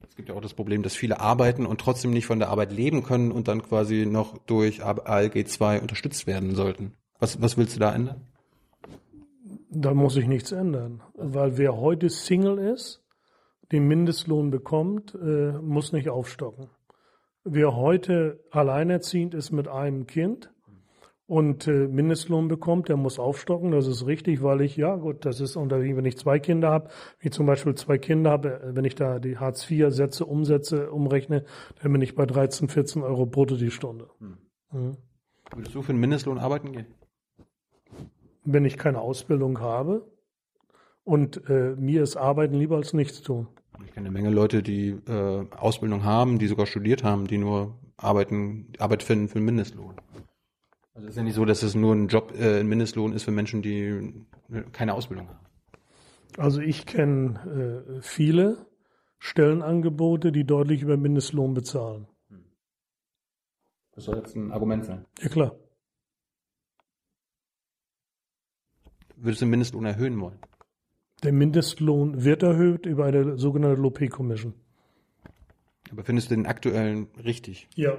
Es gibt ja auch das Problem, dass viele arbeiten und trotzdem nicht von der Arbeit leben können und dann quasi noch durch ALG 2 unterstützt werden sollten. Was, was willst du da ändern? Da muss sich nichts ändern, weil wer heute Single ist, den Mindestlohn bekommt, äh, muss nicht aufstocken. Wer heute alleinerziehend ist mit einem Kind und äh, Mindestlohn bekommt, der muss aufstocken. Das ist richtig, weil ich, ja gut, das ist unter, wenn ich zwei Kinder habe, wie ich zum Beispiel zwei Kinder habe, äh, wenn ich da die Hartz-IV-Sätze umsetze, umrechne, dann bin ich bei 13, 14 Euro brutto die Stunde. Mhm. Würdest du für einen Mindestlohn arbeiten gehen? Wenn ich keine Ausbildung habe und äh, mir ist Arbeiten lieber als nichts tun. Ich kenne eine Menge Leute, die äh, Ausbildung haben, die sogar studiert haben, die nur arbeiten, Arbeit finden für einen Mindestlohn. Also es ist ja nicht so, dass es nur ein Job, äh, ein Mindestlohn ist für Menschen, die äh, keine Ausbildung haben. Also ich kenne äh, viele Stellenangebote, die deutlich über Mindestlohn bezahlen. Das soll jetzt ein Argument sein. Ja klar. Würdest du den Mindestlohn erhöhen wollen? Der Mindestlohn wird erhöht über eine sogenannte Lopé Commission. Aber findest du den aktuellen richtig? Ja.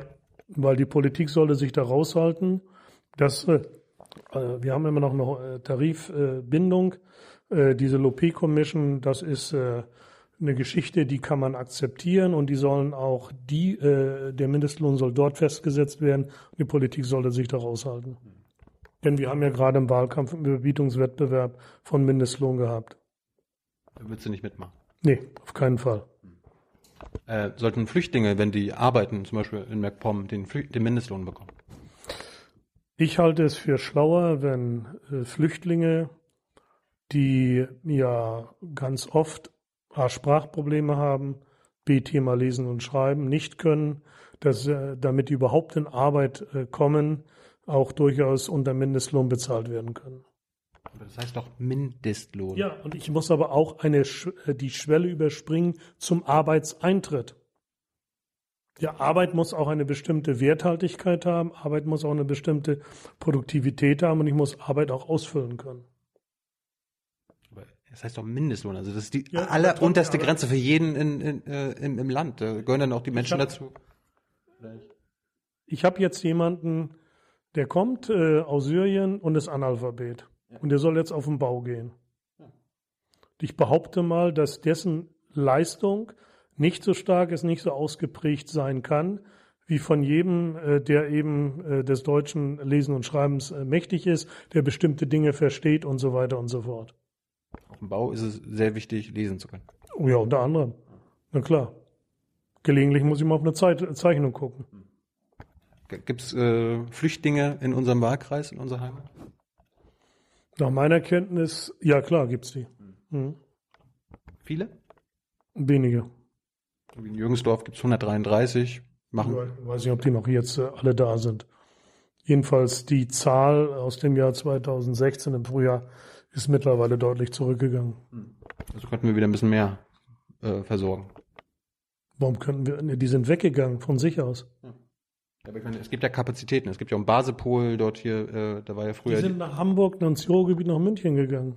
Weil die Politik sollte sich da raushalten, dass äh, äh, wir haben immer noch eine äh, Tarifbindung. Äh, diese Lopé Commission, das ist äh, eine Geschichte, die kann man akzeptieren und die sollen auch die, äh, der Mindestlohn soll dort festgesetzt werden und die Politik sollte sich da raushalten. Denn wir haben ja gerade im Wahlkampf einen Überbietungswettbewerb von Mindestlohn gehabt. Würdest du nicht mitmachen. Nee, auf keinen Fall. Äh, sollten Flüchtlinge, wenn die arbeiten, zum Beispiel in MacPom, den, den Mindestlohn bekommen? Ich halte es für schlauer, wenn äh, Flüchtlinge, die ja ganz oft A, Sprachprobleme haben, B, Thema Lesen und Schreiben nicht können, dass, äh, damit die überhaupt in Arbeit äh, kommen, auch durchaus unter Mindestlohn bezahlt werden können. Aber das heißt doch Mindestlohn. Ja, und ich muss aber auch eine, äh, die Schwelle überspringen zum Arbeitseintritt. Ja, Arbeit muss auch eine bestimmte Werthaltigkeit haben, Arbeit muss auch eine bestimmte Produktivität haben und ich muss Arbeit auch ausfüllen können. Das heißt doch Mindestlohn. Also das ist die Ja, allerunterste Grenze für jeden in, in, äh, im, im Land. Da gehören dann auch die Menschen hab- dazu. Ich habe jetzt jemanden, der kommt äh, aus Syrien und ist Analphabet. Und der soll jetzt auf den Bau gehen. Ich behaupte mal, dass dessen Leistung nicht so stark ist, nicht so ausgeprägt sein kann, wie von jedem, äh, der eben äh, des deutschen Lesen und Schreibens äh, mächtig ist, der bestimmte Dinge versteht und so weiter und so fort. Auf dem Bau ist es sehr wichtig, lesen zu können. Oh ja, unter anderem. Na klar. Gelegentlich muss ich mal auf eine Zeit Zeichnung gucken. Gibt es äh, Flüchtlinge in unserem Wahlkreis, in unserer Heimat? Nach meiner Kenntnis, ja klar, gibt's die. Mhm. Viele? Wenige. In Jürgensdorf gibt es 133. Machen. Ich weiß nicht, ob die noch jetzt äh, alle da sind. Jedenfalls die Zahl aus dem Jahr 2016 im Frühjahr ist mittlerweile deutlich zurückgegangen. Also könnten wir wieder ein bisschen mehr äh, versorgen. Warum könnten wir? Ne, die sind weggegangen von sich aus. Ja, aber ich meine, es gibt ja Kapazitäten. Es gibt ja auch einen Basepol dort hier, äh, da war ja früher. Die sind nach Hamburg, dann ins Ruhrgebiet, nach München gegangen.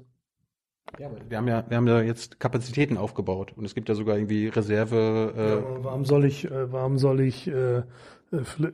Ja, aber wir haben ja, wir haben ja jetzt Kapazitäten aufgebaut und es gibt ja sogar irgendwie Reserve. Äh, ja, warum soll ich, äh, warum soll ich, äh,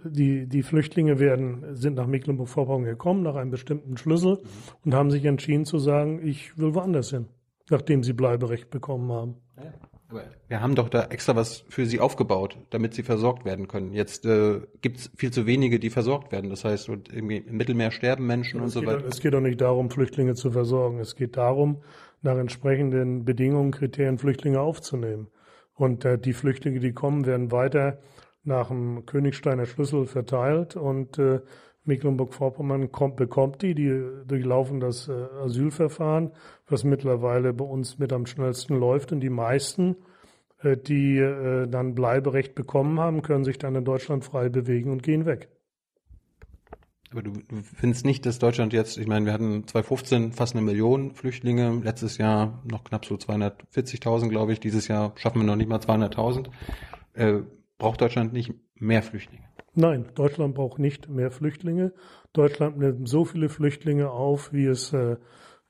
die, die Flüchtlinge werden, sind nach Mecklenburg-Vorpommern gekommen, nach einem bestimmten Schlüssel mhm. und haben sich entschieden zu sagen, ich will woanders hin, nachdem sie Bleiberecht bekommen haben. Ja. Aber wir haben doch da extra was für sie aufgebaut, damit sie versorgt werden können. Jetzt äh, gibt es viel zu wenige, die versorgt werden. Das heißt, irgendwie im Mittelmeer sterben Menschen ja, und so weiter. Es geht doch nicht darum, Flüchtlinge zu versorgen. Es geht darum, nach entsprechenden Bedingungen, Kriterien Flüchtlinge aufzunehmen. Und äh, die Flüchtlinge, die kommen, werden weiter nach dem Königsteiner Schlüssel verteilt und äh, Mecklenburg-Vorpommern kommt, bekommt die, die durchlaufen das äh, Asylverfahren, was mittlerweile bei uns mit am schnellsten läuft. Und die meisten, äh, die äh, dann Bleiberecht bekommen haben, können sich dann in Deutschland frei bewegen und gehen weg. Aber du, du findest nicht, dass Deutschland jetzt, ich meine, wir hatten 2015 fast eine Million Flüchtlinge, letztes Jahr noch knapp so 240.000, glaube ich, dieses Jahr schaffen wir noch nicht mal 200.000. Äh, braucht Deutschland nicht mehr Flüchtlinge? Nein, Deutschland braucht nicht mehr Flüchtlinge. Deutschland nimmt so viele Flüchtlinge auf, wie es äh,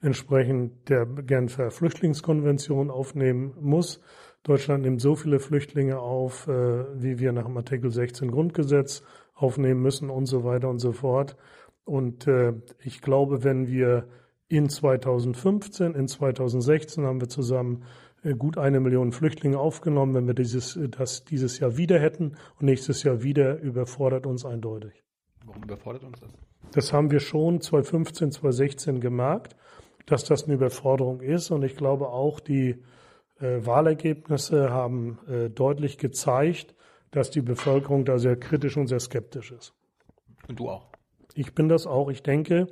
entsprechend der Genfer Flüchtlingskonvention aufnehmen muss. Deutschland nimmt so viele Flüchtlinge auf, äh, wie wir nach dem Artikel 16 Grundgesetz aufnehmen müssen und so weiter und so fort. Und äh, ich glaube, wenn wir in 2015, in 2016 haben wir zusammen gut eine Million Flüchtlinge aufgenommen. Wenn wir dieses, äh, das dieses Jahr wieder hätten und nächstes Jahr wieder, überfordert uns eindeutig. Warum überfordert uns das? Das haben wir schon 2015, 2016 gemerkt, dass das eine Überforderung ist. Und ich glaube auch, die äh, Wahlergebnisse haben äh, deutlich gezeigt, dass die Bevölkerung da sehr kritisch und sehr skeptisch ist. Und du auch? Ich bin das auch. Ich denke,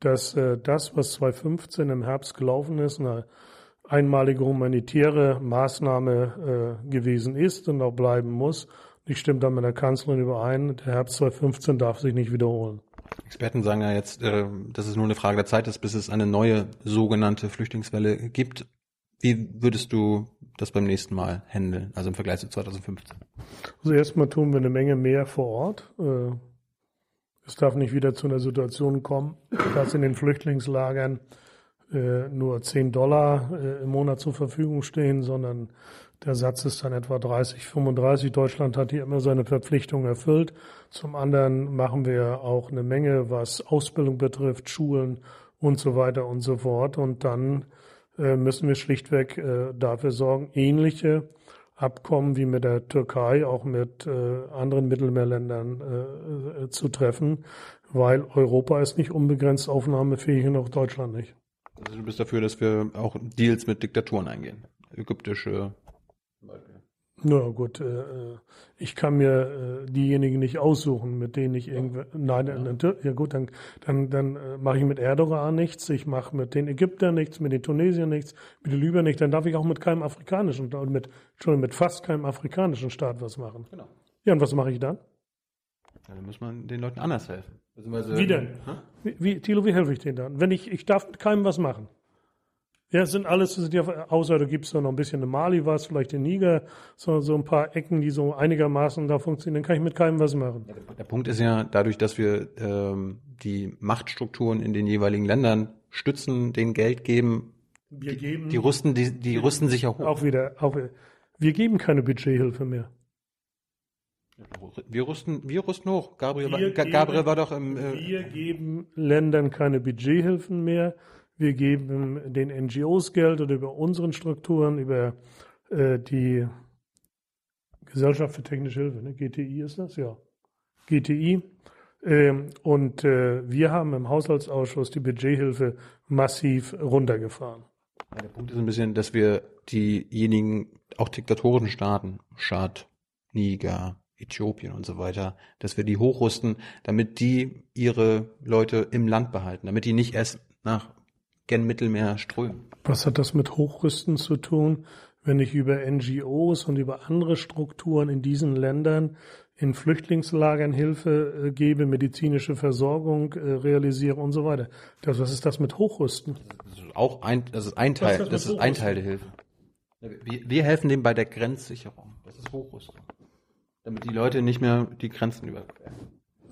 dass äh, das, was 2015 im Herbst gelaufen ist, eine einmalige humanitäre Maßnahme äh, gewesen ist und auch bleiben muss. Ich stimme da mit der Kanzlerin überein, der Herbst 2015 darf sich nicht wiederholen. Experten sagen ja jetzt, äh, dass es nur eine Frage der Zeit ist, bis es eine neue sogenannte Flüchtlingswelle gibt. Wie würdest du das beim nächsten Mal handeln, also im Vergleich zu 2015? Also erstmal tun wir eine Menge mehr vor Ort. Äh, es darf nicht wieder zu einer Situation kommen, dass in den Flüchtlingslagern äh, nur 10 Dollar äh, im Monat zur Verfügung stehen, sondern der Satz ist dann etwa 30, 35. Deutschland hat hier immer seine Verpflichtung erfüllt. Zum anderen machen wir auch eine Menge, was Ausbildung betrifft, Schulen und so weiter und so fort. Und dann äh, müssen wir schlichtweg dafür sorgen, ähnliche Abkommen wie mit der Türkei, auch mit anderen Mittelmeerländern zu treffen, weil Europa ist nicht unbegrenzt aufnahmefähig und auch Deutschland nicht. Also du bist dafür, dass wir auch Deals mit Diktaturen eingehen. Ägyptische. Na gut, äh, äh, ich kann mir äh, diejenigen nicht aussuchen, mit denen ich irgendwie. Nein, ja. ja gut, dann, dann, dann äh, mache ich mit Erdogan nichts, ich mache mit den Ägyptern nichts, mit den Tunesiern nichts, mit den Libyern nichts, dann darf ich auch mit keinem afrikanischen, mit, schon mit fast keinem afrikanischen Staat was machen. Genau. Ja, und was mache ich dann? Ja, dann muss man den Leuten anders helfen. Wie denn? Wie, wie, Thilo, wie helfe ich denen dann? Wenn ich, ich darf mit keinem was machen. Ja, es sind alles, außer da gibt es noch ein bisschen in Mali was, vielleicht in Niger, so, so ein paar Ecken, die so einigermaßen da funktionieren, dann kann ich mit keinem was machen. Ja, der Punkt ist ja, dadurch, dass wir ähm, die Machtstrukturen in den jeweiligen Ländern stützen, denen Geld geben, wir geben die, die rüsten, die, die rüsten sich auch hoch. Auch wieder, auch wieder. Wir geben keine Budgethilfe mehr. Wir rüsten, wir rüsten hoch. Gabriel, war, geben, Gabriel war doch im. Äh, wir geben Ländern keine Budgethilfen mehr. Wir geben den NGOs Geld oder über unseren Strukturen, über äh, die Gesellschaft für technische Hilfe, ne? GTI ist das, ja. GTI. Ähm, und äh, wir haben im Haushaltsausschuss die Budgethilfe massiv runtergefahren. Ja, der Punkt ist ein bisschen, dass wir diejenigen, auch diktatorischen Staaten, Schad, Niger, Äthiopien und so weiter, dass wir die hochrüsten, damit die ihre Leute im Land behalten, damit die nicht erst nach gen Mittelmeer strömen. Was hat das mit Hochrüsten zu tun, wenn ich über NGOs und über andere Strukturen in diesen Ländern in Flüchtlingslagern Hilfe äh, gebe, medizinische Versorgung äh, realisiere und so weiter. Das, was ist das mit Hochrüsten? Das ist auch ein, das ist ein Teil, das das, ist ein? Teil der Hilfe. Wir, wir helfen dem bei der Grenzsicherung. Das ist Hochrüstung. Damit die Leute nicht mehr die Grenzen überqueren.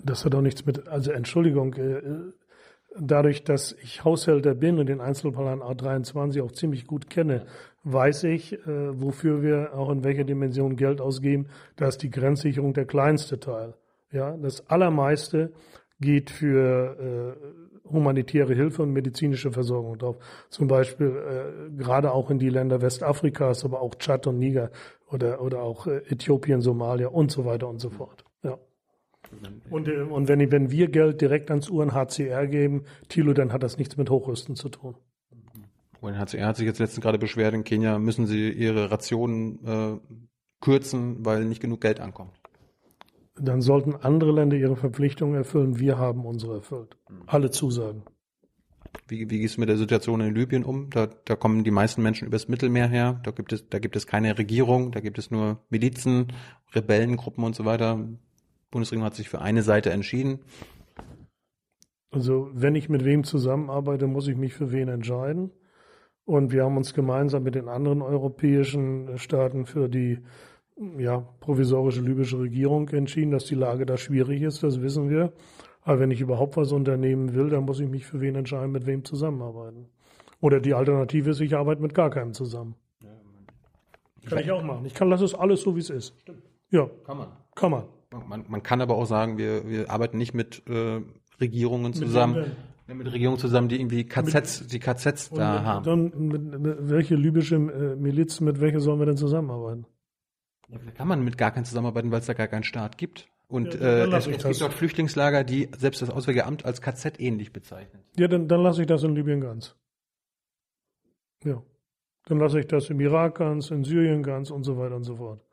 Das hat doch nichts mit, also Entschuldigung, äh, dadurch, dass ich Haushälter bin und den Einzelplan A23 auch ziemlich gut kenne, weiß ich, äh, wofür wir auch in welcher Dimension Geld ausgeben. Da ist die Grenzsicherung der kleinste Teil. Ja, das allermeiste geht für äh, humanitäre Hilfe und medizinische Versorgung drauf. Zum Beispiel äh, gerade auch in die Länder Westafrikas, aber auch Tschad und Niger oder, oder auch äh, Äthiopien, Somalia und so weiter und so fort. Ja. Und, äh, und wenn, wenn wir Geld direkt ans UNHCR geben, Thilo, dann hat das nichts mit Hochrüsten zu tun. UNHCR hat sich jetzt letztens gerade beschwert, in Kenia müssen sie ihre Rationen äh, kürzen, weil nicht genug Geld ankommt. Dann sollten andere Länder ihre Verpflichtungen erfüllen. Wir haben unsere erfüllt. Alle Zusagen. Wie, wie gehst du mit der Situation in Libyen um? Da, da kommen die meisten Menschen übers Mittelmeer her. Da gibt es, da gibt es keine Regierung, da gibt es nur Milizen, Rebellengruppen und so weiter. Die Bundesregierung hat sich für eine Seite entschieden. Also wenn ich mit wem zusammenarbeite, muss ich mich für wen entscheiden. Und wir haben uns gemeinsam mit den anderen europäischen Staaten für die ja, provisorische libysche Regierung entschieden, dass die Lage da schwierig ist, das wissen wir. Aber wenn ich überhaupt was unternehmen will, dann muss ich mich für wen entscheiden, mit wem zusammenarbeiten. Oder die Alternative ist, ich arbeite mit gar keinem zusammen. Kann ich auch machen. Ich kann, lass es alles so, wie es ist. Stimmt. Ja, Kann man. kann man. Man, man kann aber auch sagen, wir, wir arbeiten nicht mit äh, Regierungen zusammen, wem ja, mit Regierungen zusammen, die irgendwie KZs, die KZs da Und haben. Dann, mit, mit, welche libysche äh, Miliz, mit welcher sollen wir denn zusammenarbeiten? Ja, da kann man mit gar keinen zusammenarbeiten, weil es da gar keinen Staat gibt. Und Ja, äh, es, es das. gibt dort Flüchtlingslager, die selbst das Auswärtige Amt als KZ ähnlich bezeichnet. Ja, dann, dann lasse ich das in Libyen ganz. Ja. Dann lasse ich das im Irak ganz, in Syrien ganz und so weiter und so fort.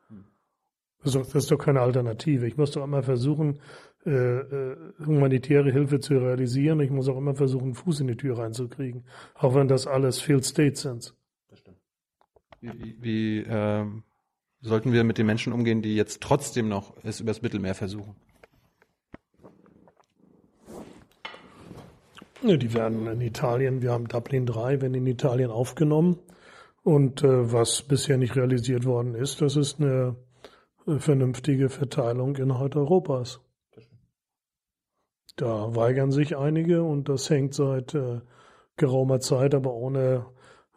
Das ist, doch, das ist doch keine Alternative. Ich muss doch immer versuchen, äh, äh, humanitäre Hilfe zu realisieren. Ich muss auch immer versuchen, Fuß in die Tür reinzukriegen. Auch wenn das alles Failed States sind. Wie, wie, wie ähm, sollten wir mit den Menschen umgehen, die jetzt trotzdem noch es übers Mittelmeer versuchen? Ja, die werden in Italien, wir haben Dublin 3, werden in Italien aufgenommen. Und äh, was bisher nicht realisiert worden ist, das ist eine äh, vernünftige Verteilung innerhalb Europas. Da weigern sich einige und das hängt seit äh, geraumer Zeit, aber ohne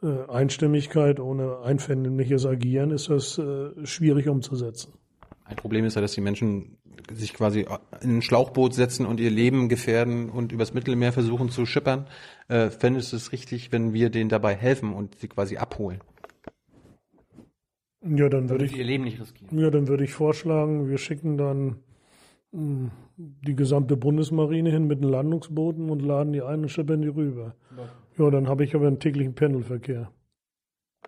äh, Einstimmigkeit, ohne einvernehmliches Agieren ist das äh, schwierig umzusetzen. Ein Problem ist ja, dass die Menschen sich quasi in ein Schlauchboot setzen und ihr Leben gefährden und übers Mittelmeer versuchen zu schippern. Äh, fändest du es richtig, wenn wir denen dabei helfen und sie quasi abholen? Ja, dann würde ich ihr Leben nicht riskieren. Ja, dann würde ich vorschlagen, wir schicken dann mh, die gesamte Bundesmarine hin mit den Landungsbooten und laden die ein und schippern die rüber. Ja, dann habe ich aber einen täglichen Pendelverkehr.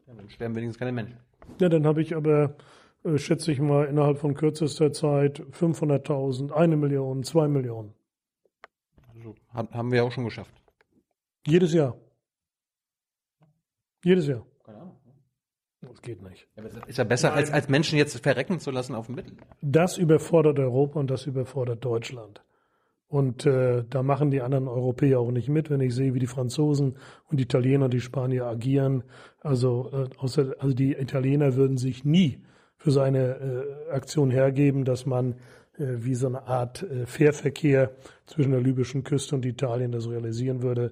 Ja, dann sterben wenigstens keine Menschen. Ja, dann habe ich aber, äh, schätze ich mal, innerhalb von kürzester Zeit 500.000, eine Million, zwei Millionen. Also, haben wir ja auch schon geschafft. Jedes Jahr. Jedes Jahr. Keine Ahnung. Das geht nicht. Ja, ist ja besser, als, als Menschen jetzt verrecken zu lassen auf dem Mittelmeer. Das überfordert Europa und das überfordert Deutschland. Und äh, da machen die anderen Europäer auch nicht mit, wenn ich sehe, wie die Franzosen und die Italiener und die Spanier agieren. Also, äh, außer, also die Italiener würden sich nie für so eine äh, Aktion hergeben, dass man äh, wie so eine Art äh, Fährverkehr zwischen der libyschen Küste und Italien das realisieren würde.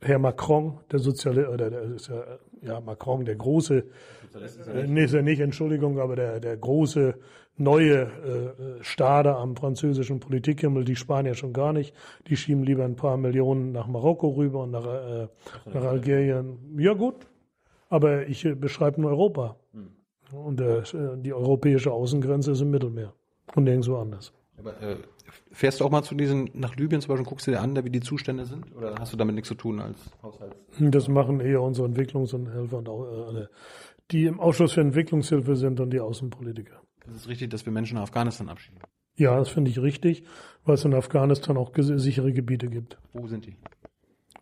Herr Macron, der Sozialist, oder der ist ja, ja Macron, der große, äh, nee, ist er nicht, Entschuldigung, aber der, der große neue äh, Stade am französischen Politikhimmel, die Spanier schon gar nicht. Die schieben lieber ein paar Millionen nach Marokko rüber und nach, äh, nach Algerien. Ja gut, aber ich äh, beschreibe nur Europa. Und äh, die europäische Außengrenze ist im Mittelmeer und nirgendwo anders. Aber, äh, fährst du auch mal zu diesen, nach Libyen zum Beispiel, und guckst dir an, wie die Zustände sind? Oder hast du damit nichts zu tun als Haushalt? Das machen eher unsere Entwicklungs- und Helfer und auch, äh, die im Ausschuss für Entwicklungshilfe sind und die Außenpolitiker. Es ist richtig, dass wir Menschen nach Afghanistan abschieben. Ja, das finde ich richtig, weil es in Afghanistan auch ges- sichere Gebiete gibt. Wo sind die?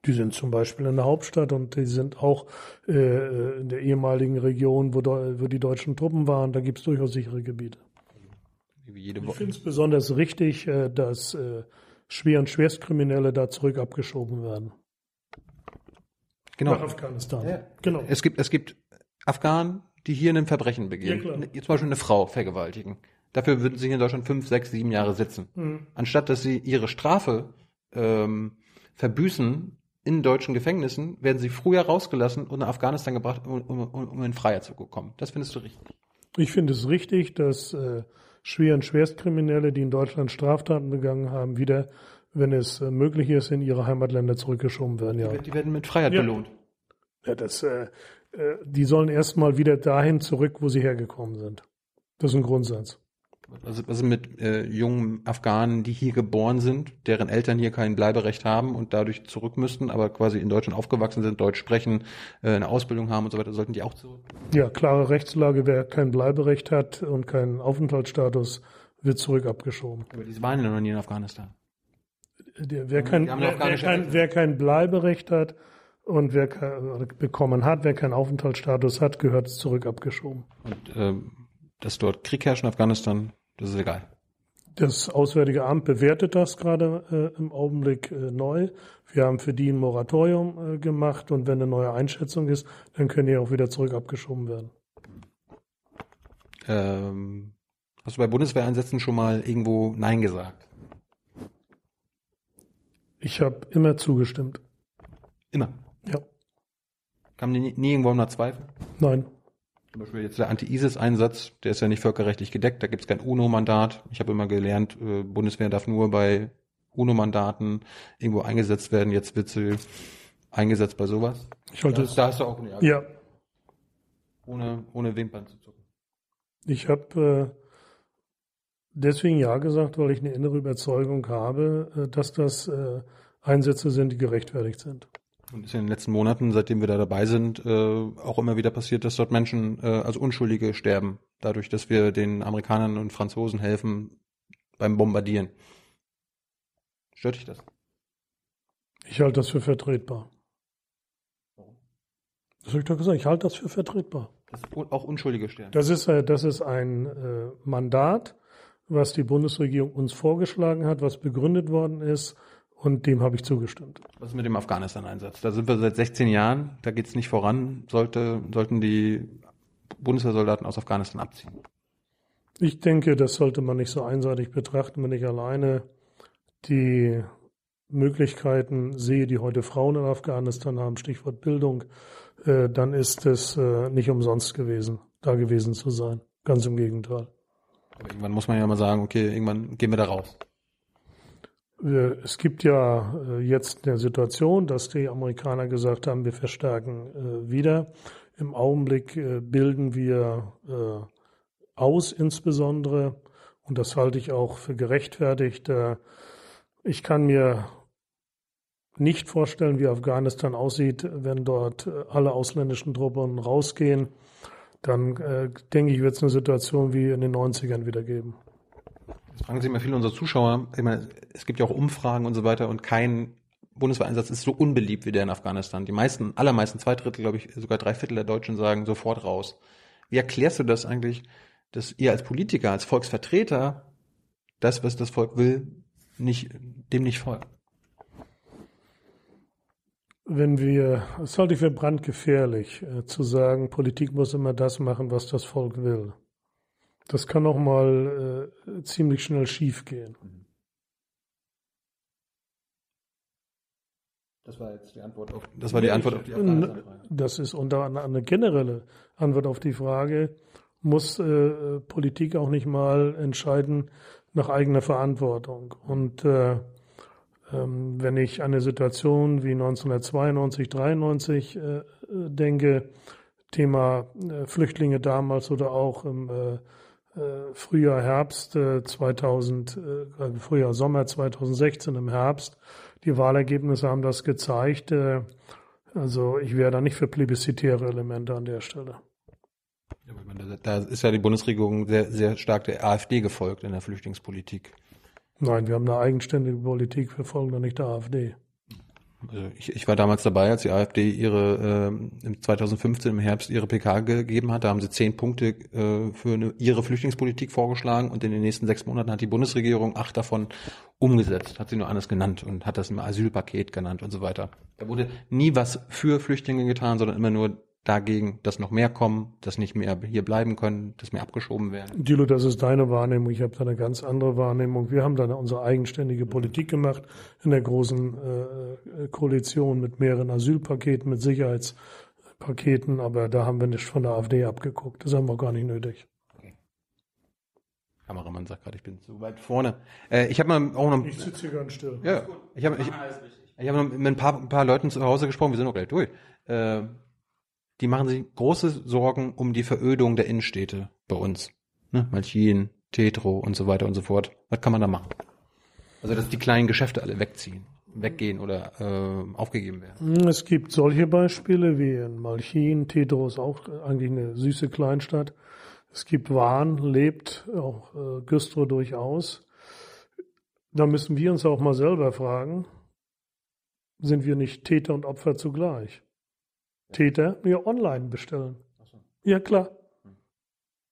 Die sind zum Beispiel in der Hauptstadt und die sind auch äh, in der ehemaligen Region, wo, wo die deutschen Truppen waren. Da gibt es durchaus sichere Gebiete. Ich finde es besonders richtig, äh, dass äh, Schwer- und Schwerstkriminelle da zurück abgeschoben werden. Genau. Nach Afghanistan. Ja. Genau. Es gibt, es gibt Afghanen, die hier ein Verbrechen begehen. Ja, klar. Zum Beispiel eine Frau vergewaltigen. Dafür würden sie hier in Deutschland fünf, sechs, sieben Jahre sitzen. Mhm. Anstatt dass sie ihre Strafe ähm, verbüßen in deutschen Gefängnissen, werden sie früher rausgelassen und nach Afghanistan gebracht, um, um, um in Freiheit zu kommen. Das findest du richtig. Ich finde es richtig, dass äh, Schwer- und Schwerstkriminelle, die in Deutschland Straftaten begangen haben, wieder, wenn es äh, möglich ist, in ihre Heimatländer zurückgeschoben werden. Ja, Die werden mit Freiheit Ja. belohnt. ja das, äh, äh, die sollen erstmal wieder dahin zurück, wo sie hergekommen sind. Das ist ein Grundsatz. Also was ist mit äh, jungen Afghanen, die hier geboren sind, deren Eltern hier kein Bleiberecht haben und dadurch zurück müssten, aber quasi in Deutschland aufgewachsen sind, Deutsch sprechen, äh, eine Ausbildung haben und so weiter, sollten die auch zurück? Ja, klare Rechtslage, wer kein Bleiberecht hat und keinen Aufenthaltsstatus, wird zurück abgeschoben. Aber die waren ja noch nie in Afghanistan. Der, wer, kein, wer, wer, kein, wer kein Bleiberecht hat und wer bekommen hat, wer keinen Aufenthaltsstatus hat, gehört zurück abgeschoben. Und ähm, dass dort Krieg herrscht in Afghanistan, das ist egal. Das Auswärtige Amt bewertet das gerade äh, im Augenblick äh, neu. Wir haben für die ein Moratorium äh, gemacht und wenn eine neue Einschätzung ist, dann können die auch wieder zurück abgeschoben werden. Ähm, hast du bei Bundeswehreinsätzen schon mal irgendwo Nein gesagt? Ich habe immer zugestimmt. Immer. Kam nie, nie irgendwo mal Zweifel? nein. Zum Beispiel jetzt der Anti-ISIS-Einsatz, der ist ja nicht völkerrechtlich gedeckt, da gibt es kein UNO-Mandat. Ich habe immer gelernt, äh, Bundeswehr darf nur bei UNO-Mandaten irgendwo eingesetzt werden. Jetzt wird sie eingesetzt bei sowas. Ich halte Da, es. da hast du auch eine Ja, ohne, ohne Wimpern zu zucken. ich habe äh, deswegen ja gesagt, weil ich eine innere Überzeugung habe, äh, dass das äh, Einsätze sind, die gerechtfertigt sind. Und ist in den letzten Monaten, seitdem wir da dabei sind, äh, auch immer wieder passiert, dass dort Menschen, äh, also Unschuldige, sterben. Dadurch, dass wir den Amerikanern und Franzosen helfen beim Bombardieren. Stört dich das? Ich halte das für vertretbar. Das habe ich doch gesagt, ich halte das für vertretbar. Dass auch Unschuldige sterben. Das ist, äh, das ist ein äh, Mandat, was die Bundesregierung uns vorgeschlagen hat, was begründet worden ist und dem habe ich zugestimmt. Was ist mit dem Afghanistan-Einsatz? Da sind wir seit 16 Jahren, da geht es nicht voran. Sollte, sollten die Bundeswehrsoldaten aus Afghanistan abziehen. Ich denke, das sollte man nicht so einseitig betrachten, wenn ich alleine die Möglichkeiten sehe, die heute Frauen in Afghanistan haben, Stichwort Bildung, äh, dann ist es äh, nicht umsonst gewesen, da gewesen zu sein. Ganz im Gegenteil. Aber irgendwann muss man ja mal sagen, okay, irgendwann gehen wir da raus. Es gibt ja äh, jetzt eine Situation, dass die Amerikaner gesagt haben, wir verstärken äh, wieder. Im Augenblick äh, bilden wir aus insbesondere und das halte ich auch für gerechtfertigt. Ich kann mir nicht vorstellen, wie Afghanistan aussieht, wenn dort alle ausländischen Truppen rausgehen. Dann denke ich, wird es eine Situation wie in den 90ern wieder geben. Das fragen sich immer viele unserer Zuschauer. Ich meine, es gibt ja auch Umfragen und so weiter und kein Bundeswehreinsatz ist so unbeliebt wie der in Afghanistan. Die meisten, allermeisten, zwei Drittel, glaube ich, sogar drei Viertel der Deutschen sagen sofort raus. Wie erklärst du das eigentlich, dass ihr als Politiker, als Volksvertreter das, was das Volk will, nicht, dem nicht folgt? Wenn wir, es halte ich für brandgefährlich, äh, zu sagen, Politik muss immer das machen, was das Volk will. Das kann auch mal äh, ziemlich schnell schiefgehen. Das war jetzt die Antwort auf, das war die Antwort auf die Afghanistan-Frage. Das ist unter anderem eine generelle Antwort auf die Frage, muss äh, Politik auch nicht mal entscheiden nach eigener Verantwortung. Und äh, ähm, wenn ich an eine Situation wie 1992, 93 äh, denke, Thema äh, Flüchtlinge damals oder auch im äh, äh, Frühjahr, Herbst äh, 2000, äh, Frühjahr, Sommer 2016 im Herbst, die Wahlergebnisse haben das gezeigt. Äh, also ich wäre da nicht für plebiszitäre Elemente an der Stelle. Da ist ja die Bundesregierung sehr, sehr stark der AfD gefolgt in der Flüchtlingspolitik. Nein, wir haben eine eigenständige Politik, wir folgen da nicht der AfD. Also ich, ich war damals dabei, als die AfD ihre äh, 2015 im Herbst ihre PK gegeben hat. Da haben sie zehn Punkte äh, für eine, ihre Flüchtlingspolitik vorgeschlagen und in den nächsten sechs Monaten hat die Bundesregierung acht davon umgesetzt. Hat sie nur anders genannt und hat das ein Asylpaket genannt und so weiter. Da wurde nie was für Flüchtlinge getan, sondern immer nur dagegen, dass noch mehr kommen, dass nicht mehr hier bleiben können, dass mehr abgeschoben werden. Dilo, das ist deine Wahrnehmung. Ich habe da eine ganz andere Wahrnehmung. Wir haben da unsere eigenständige Politik gemacht in der großen äh, Koalition mit mehreren Asylpaketen, mit Sicherheitspaketen, aber da haben wir nicht von der AfD abgeguckt. Das haben wir gar nicht nötig. Kameramann sagt gerade, ich bin zu weit vorne. Äh, ich habe mal auch noch. Ich sitze hier ganz still. Ja, ich habe ich, ich hab mit ein paar, ein paar Leuten zu Hause gesprochen. Wir sind auch gleich durch. Äh, die machen sich große Sorgen um die Verödung der Innenstädte bei uns. Ne? Malchin, Tetro und so weiter und so fort. Was kann man da machen? Also, dass die kleinen Geschäfte alle wegziehen, weggehen oder äh, aufgegeben werden. Es gibt solche Beispiele wie in Malchin. Tetro ist auch eigentlich eine süße Kleinstadt. Es gibt Wahn, lebt auch äh, Güstrow durchaus. Da müssen wir uns auch mal selber fragen, sind wir nicht Täter und Opfer zugleich? Täter mir online bestellen. Ja, klar.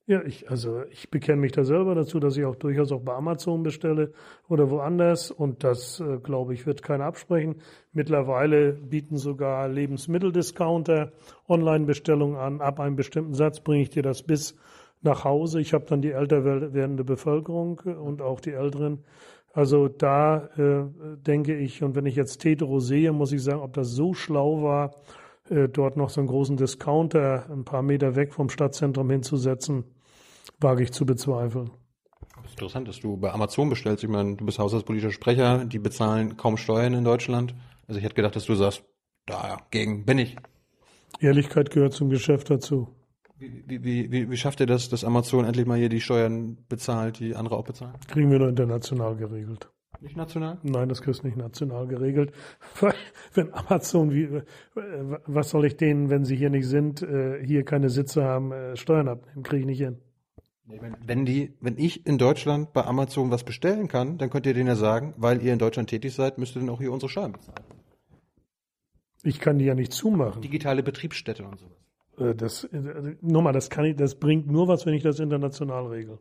Ja, ich, also ich bekenne mich da selber dazu, dass ich auch durchaus auch bei Amazon bestelle oder woanders und das, äh, glaube ich, wird keiner absprechen. Mittlerweile bieten sogar Lebensmitteldiscounter Online-Bestellungen an. Ab einem bestimmten Satz bringe ich dir das bis nach Hause. Ich habe dann die älter werdende Bevölkerung und auch die Älteren. Also da äh, denke ich, und wenn ich jetzt Tetero sehe, muss ich sagen, ob das so schlau war, äh, dort noch so einen großen Discounter ein paar Meter weg vom Stadtzentrum hinzusetzen, wage ich zu bezweifeln. Das ist interessant, dass du bei Amazon bestellst. Ich meine, du bist haushaltspolitischer Sprecher, die bezahlen kaum Steuern in Deutschland. Also ich hätte gedacht, dass du sagst, dagegen bin ich. Ehrlichkeit gehört zum Geschäft dazu. Wie, wie, wie, wie schafft ihr das, dass Amazon endlich mal hier die Steuern bezahlt, die andere auch bezahlen? Kriegen wir nur international geregelt. Nicht national? Nein, das ist nicht national geregelt. wenn Amazon, wie, äh, was soll ich denen, wenn sie hier nicht sind, äh, hier keine Sitze haben, äh, Steuern abnehmen? Kriege ich nicht hin. Wenn die, wenn ich in Deutschland bei Amazon was bestellen kann, dann könnt ihr denen ja sagen, weil ihr in Deutschland tätig seid, müsst ihr dann auch hier unsere Steuern bezahlen. Ich kann die ja nicht zumachen. Digitale Betriebsstätte und sowas. Das, nochmal, das kann ich, das bringt nur was, wenn ich das international regel.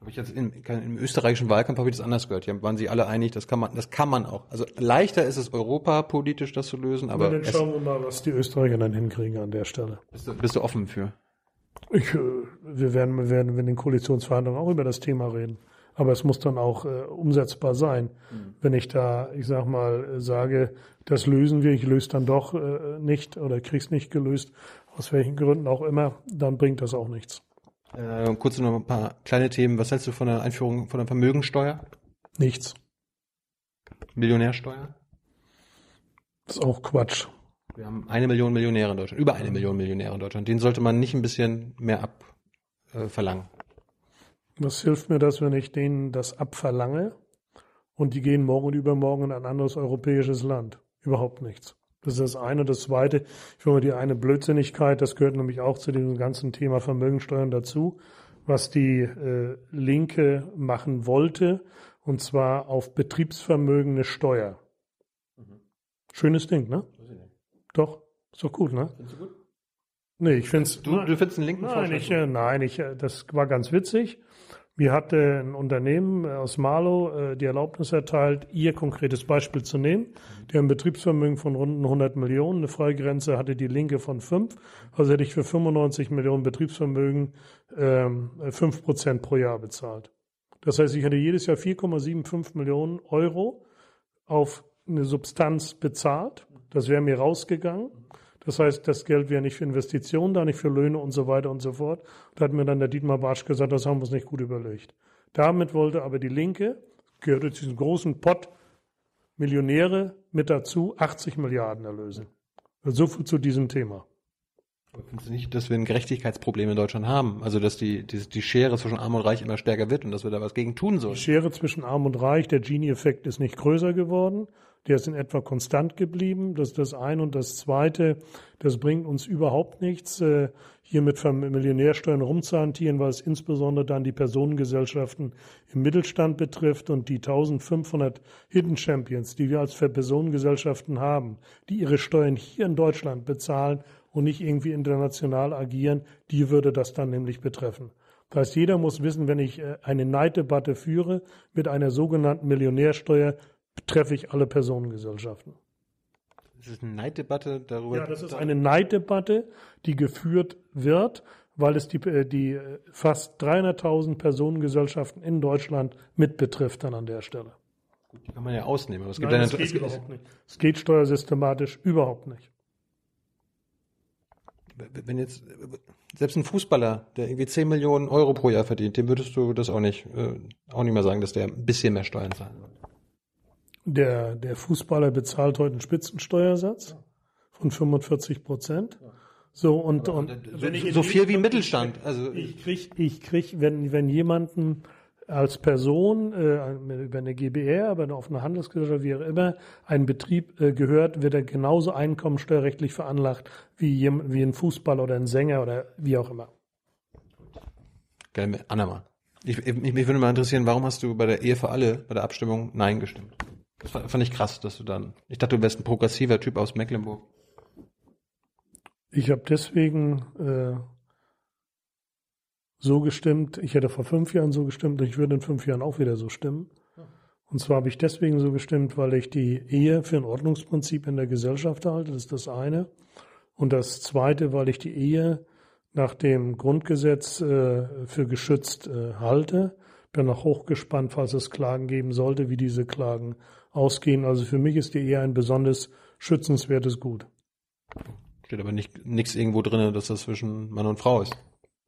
Habe ich jetzt im, im österreichischen Wahlkampf habe ich das anders gehört. Hier waren sie alle einig, das kann man, das kann man auch. Also leichter ist es europapolitisch, das zu lösen, aber. Na, dann schauen wir mal, was die Österreicher dann hinkriegen an der Stelle. Bist du, bist du offen für? Ich, äh, wir werden, wir werden in den Koalitionsverhandlungen auch über das Thema reden. Aber es muss dann auch äh, umsetzbar sein. Mhm. Wenn ich da, ich sag mal, sage, das lösen wir, ich löse dann doch äh, nicht oder krieg's nicht gelöst, aus welchen Gründen auch immer, dann bringt das auch nichts. Äh, kurz noch ein paar kleine Themen. Was hältst du von der Einführung von der Vermögensteuer? Nichts. Millionärsteuer? Das ist auch Quatsch. Wir haben eine Million Millionäre in Deutschland, über eine Million Millionäre in Deutschland. Den sollte man nicht ein bisschen mehr abverlangen. Äh, Was hilft mir das, wenn ich denen das abverlange und die gehen morgen und übermorgen in ein anderes europäisches Land? Überhaupt nichts. Das ist das eine. Das zweite, ich finde die eine Blödsinnigkeit, das gehört nämlich auch zu diesem ganzen Thema Vermögensteuern dazu, was die äh, Linke machen wollte, und zwar auf Betriebsvermögen eine Steuer. Mhm. Schönes Ding, ne? Doch, ist doch gut, ne? Findest du gut? Nee, ich finde es. Du, du findest einen linken Nein, ich, äh, nein, ich, äh, das war ganz witzig. Mir hatte ein Unternehmen aus Marlow äh, die Erlaubnis erteilt, ihr konkretes Beispiel zu nehmen. Die haben ein Betriebsvermögen von rund 100 Millionen. Eine Freigrenze hatte die Linke von 5. Also hätte ich für 95 Millionen Betriebsvermögen ähm, 5 Prozent pro Jahr bezahlt. Das heißt, ich hätte jedes Jahr 4,75 Millionen Euro auf eine Substanz bezahlt. Das wäre mir rausgegangen. Das heißt, das Geld wäre nicht für Investitionen da, nicht für Löhne und so weiter und so fort. Da hat mir dann der Dietmar Bartsch gesagt, das haben wir uns nicht gut überlegt. Damit wollte aber die Linke, gehörte zu diesem großen Pott Millionäre mit dazu, 80 Milliarden erlösen. So viel zu diesem Thema. Findest du nicht, dass wir ein Gerechtigkeitsproblem in Deutschland haben? Also, dass die, die, die Schere zwischen Arm und Reich immer stärker wird und dass wir da was gegen tun sollen? Die Schere zwischen Arm und Reich, der Gini-Effekt ist nicht größer geworden. Der ist in etwa konstant geblieben. Das ist das eine. Und das zweite, das bringt uns überhaupt nichts, äh, hier mit Millionärsteuern rumzuhantieren, weil es insbesondere dann die Personengesellschaften im Mittelstand betrifft und die 1500 Hidden Champions, die wir als Personengesellschaften haben, die ihre Steuern hier in Deutschland bezahlen und nicht irgendwie international agieren, die würde das dann nämlich betreffen. Das heißt, jeder muss wissen, wenn ich äh, eine Neiddebatte führe mit einer sogenannten Millionärsteuer, treffe ich alle Personengesellschaften. Das ist eine Neiddebatte darüber. Ja, das ist eine Neiddebatte, die geführt wird, weil es die, äh, die äh, fast 300.000 Personengesellschaften in Deutschland mit betrifft dann an der Stelle. Gut, die kann man ja ausnehmen. Aber es gibt Nein, das geht überhaupt nicht. Es geht steuersystematisch überhaupt nicht wenn jetzt selbst ein Fußballer, der irgendwie 10 Millionen Euro pro Jahr verdient, dem würdest du das auch nicht, äh, auch nicht mehr sagen, dass der ein bisschen mehr Steuern zahlen wird. Der, der Fußballer bezahlt heute einen Spitzensteuersatz von 45 Prozent. So, und, und so, so viel wie Mittelstand. Also ich krieg, ich krieg, wenn, wenn jemanden als Person äh, über eine GBR, aber auf eine Handelsgesellschaft, wie auch immer, ein Betrieb äh, gehört, wird er genauso einkommensteuerrechtlich veranlagt wie, wie ein Fußballer oder ein Sänger oder wie auch immer. Geil, Anna Ich, ich, mich würde mal interessieren, warum hast du bei der Ehe für alle, bei der Abstimmung Nein gestimmt? Das fand ich krass, dass du dann. Ich dachte, du wärst ein progressiver Typ aus Mecklenburg. Ich habe deswegen äh, so gestimmt, ich hätte vor fünf Jahren so gestimmt und ich würde in fünf Jahren auch wieder so stimmen. Und zwar habe ich deswegen so gestimmt, weil ich die Ehe für ein Ordnungsprinzip in der Gesellschaft halte, das ist das eine. Und das zweite, weil ich die Ehe nach dem Grundgesetz äh, für geschützt äh, halte. Bin auch hochgespannt, falls es Klagen geben sollte, wie diese Klagen ausgehen. Also für mich ist die Ehe ein besonders schützenswertes Gut. Steht aber nicht nichts irgendwo drin, dass das zwischen Mann und Frau ist.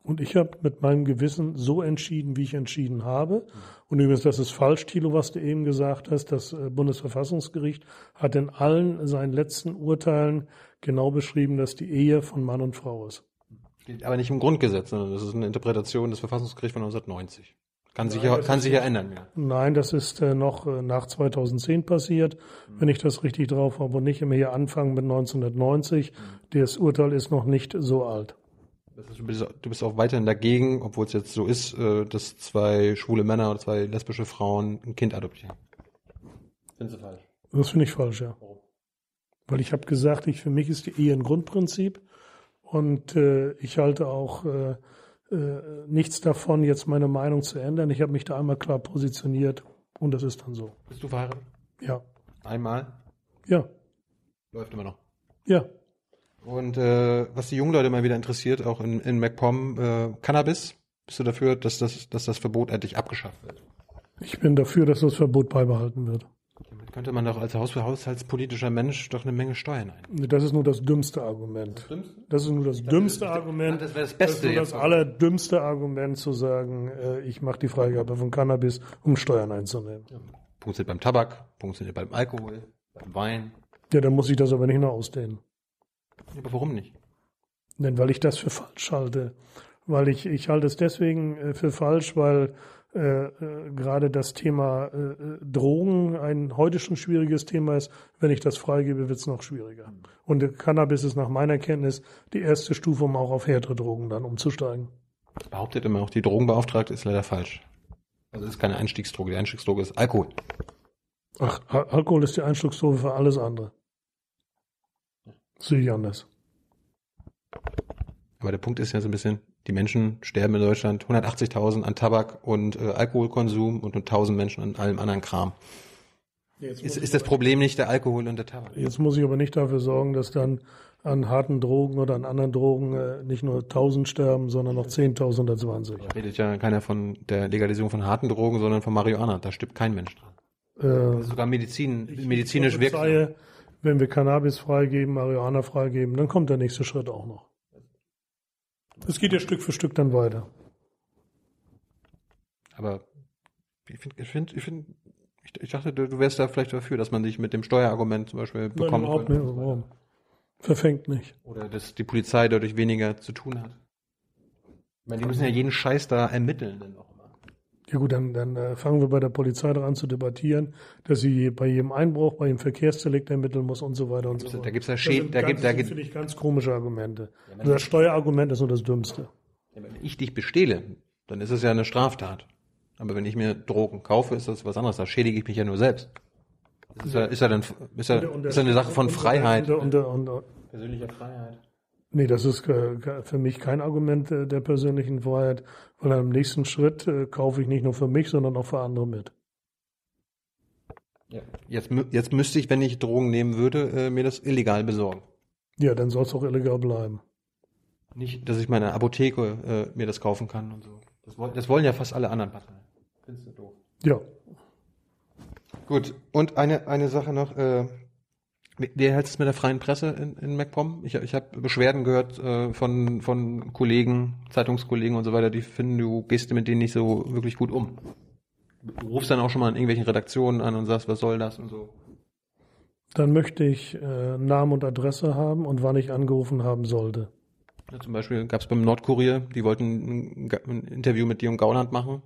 Und ich habe mit meinem Gewissen so entschieden, wie ich entschieden habe. Und übrigens, das ist falsch, Thilo, was du eben gesagt hast. Das äh, Bundesverfassungsgericht hat in allen seinen letzten Urteilen genau beschrieben, dass die Ehe von Mann und Frau ist. Steht aber nicht im Grundgesetz, sondern das ist eine Interpretation des Verfassungsgerichts von 1990. Kann sich ja, kann sich ja ändern. Ja. Nein, das ist äh, noch äh, nach 2010 passiert, mhm. wenn ich das richtig drauf habe und nicht immer hier anfangen mit 1990. Mhm. Das Urteil ist noch nicht so alt. Du bist, du bist auch weiterhin dagegen, obwohl es jetzt so ist, äh, dass zwei schwule Männer oder zwei lesbische Frauen ein Kind adoptieren. Findest du falsch? Das finde ich falsch, ja. Warum? Weil ich habe gesagt, ich für mich ist die Ehe ein Grundprinzip und äh, ich halte auch äh, nichts davon, jetzt meine Meinung zu ändern. Ich habe mich da einmal klar positioniert und das ist dann so. Bist du verheiratet? Ja. Einmal? Ja. Läuft immer noch? Ja. Und äh, was die jungen Leute mal wieder interessiert, auch in, in MacPom, äh, Cannabis. Bist du dafür, dass das, dass das Verbot endlich abgeschafft wird? Ich bin dafür, dass das Verbot beibehalten wird. Damit könnte man doch als Haus haushaltspolitischer Mensch doch eine Menge Steuern ein. Das ist nur das dümmste Argument. Das, dümmste? das ist nur das dümmste das, Argument. Das wäre das Beste. Das ist nur das allerdümmste Argument zu sagen, äh, ich mache die Freigabe von Cannabis, um Steuern einzunehmen. Ja. Punktet beim Tabak, punktet beim Alkohol, beim Wein. Ja, dann muss ich das aber nicht noch ausdehnen. Aber warum nicht? Denn weil ich das für falsch halte. Weil ich, ich halte es deswegen äh, für falsch, weil äh, äh, gerade das Thema äh, Drogen ein heute schon schwieriges Thema ist. Wenn ich das freigebe, wird es noch schwieriger. Und Cannabis ist nach meiner Kenntnis die erste Stufe, um auch auf härtere Drogen dann umzusteigen. Behauptet immer auch die Drogenbeauftragte, ist leider falsch. Also es ist keine Einstiegsdroge. Die Einstiegsdroge ist Alkohol. Ach, Alkohol ist die Einstiegsdroge für alles andere. Sehe ich anders. Aber der Punkt ist ja so ein bisschen, die Menschen sterben in Deutschland 180.000 an Tabak und äh, Alkoholkonsum und 1.000 Menschen an allem anderen Kram. Ist, ist das Problem nicht der Alkohol und der Tabak? Jetzt muss ich aber nicht dafür sorgen, dass dann an harten Drogen oder an anderen Drogen äh, nicht nur 1000 sterben, sondern noch 10.000 oder 20. Da redet ja keiner von der Legalisierung von harten Drogen, sondern von Marihuana. Da stirbt kein Mensch dran. Äh, sogar Medizin, medizinisch wirksam wenn wir Cannabis freigeben, Marihuana freigeben, dann kommt der nächste Schritt auch noch. Es geht ja Stück für Stück dann weiter. Aber ich finde, ich finde, ich, find, ich, ich, dachte, du, wärst da vielleicht dafür, dass man sich mit dem Steuerargument zum Beispiel bekommt. Nein, überhaupt nicht. Warum? Verfängt nicht. Oder dass die Polizei dadurch weniger zu tun hat. Ich meine, die müssen ja jeden Scheiß da ermitteln dann auch. Ja gut, dann, dann äh, fangen wir bei der Polizei daran zu debattieren, dass sie bei jedem Einbruch, bei jedem Verkehrsdelikt ermitteln muss und so weiter und so gibt's- fort. da gibt's ja Das Schäden- sind da ganz- gibt- da gibt- finde ich ganz komische Argumente. Also das Steuerargument ist nur das Dümmste. Ja, Wenn ich dich bestehle, dann ist es ja eine Straftat. Aber wenn ich mir Drogen kaufe, ist das was anderes. Da schädige ich mich ja nur selbst. Das ist ja, ist ja dann ist ja, ist ja eine Sache von Freiheit. Und, und, und, Persönlicher Freiheit. Nee, das ist äh, für mich kein Argument äh, der persönlichen Freiheit, weil im nächsten Schritt äh, kaufe ich nicht nur für mich, sondern auch für andere mit. Ja. Jetzt, jetzt müsste ich, wenn ich Drogen nehmen würde, mir das illegal besorgen. Ja, dann soll es auch illegal bleiben. Nicht, dass ich meine Apotheke äh, mir das kaufen kann und so. Das, das wollen ja fast alle anderen Parteien. Findest du doof? Ja, Gut, und eine, eine Sache noch. Äh, wie du es mit der freien Presse in, in MacPom? Ich, ich habe Beschwerden gehört äh, von, von Kollegen, Zeitungskollegen und so weiter, die finden, du gehst mit denen nicht so wirklich gut um. Du rufst dann auch schon mal in irgendwelchen Redaktionen an und sagst, was soll das und so. dann möchte ich äh, Namen und Adresse haben und wann ich angerufen haben sollte. Ja, zum Beispiel gab es beim Nordkurier, die wollten ein, ein Interview mit dir und Gauland machen.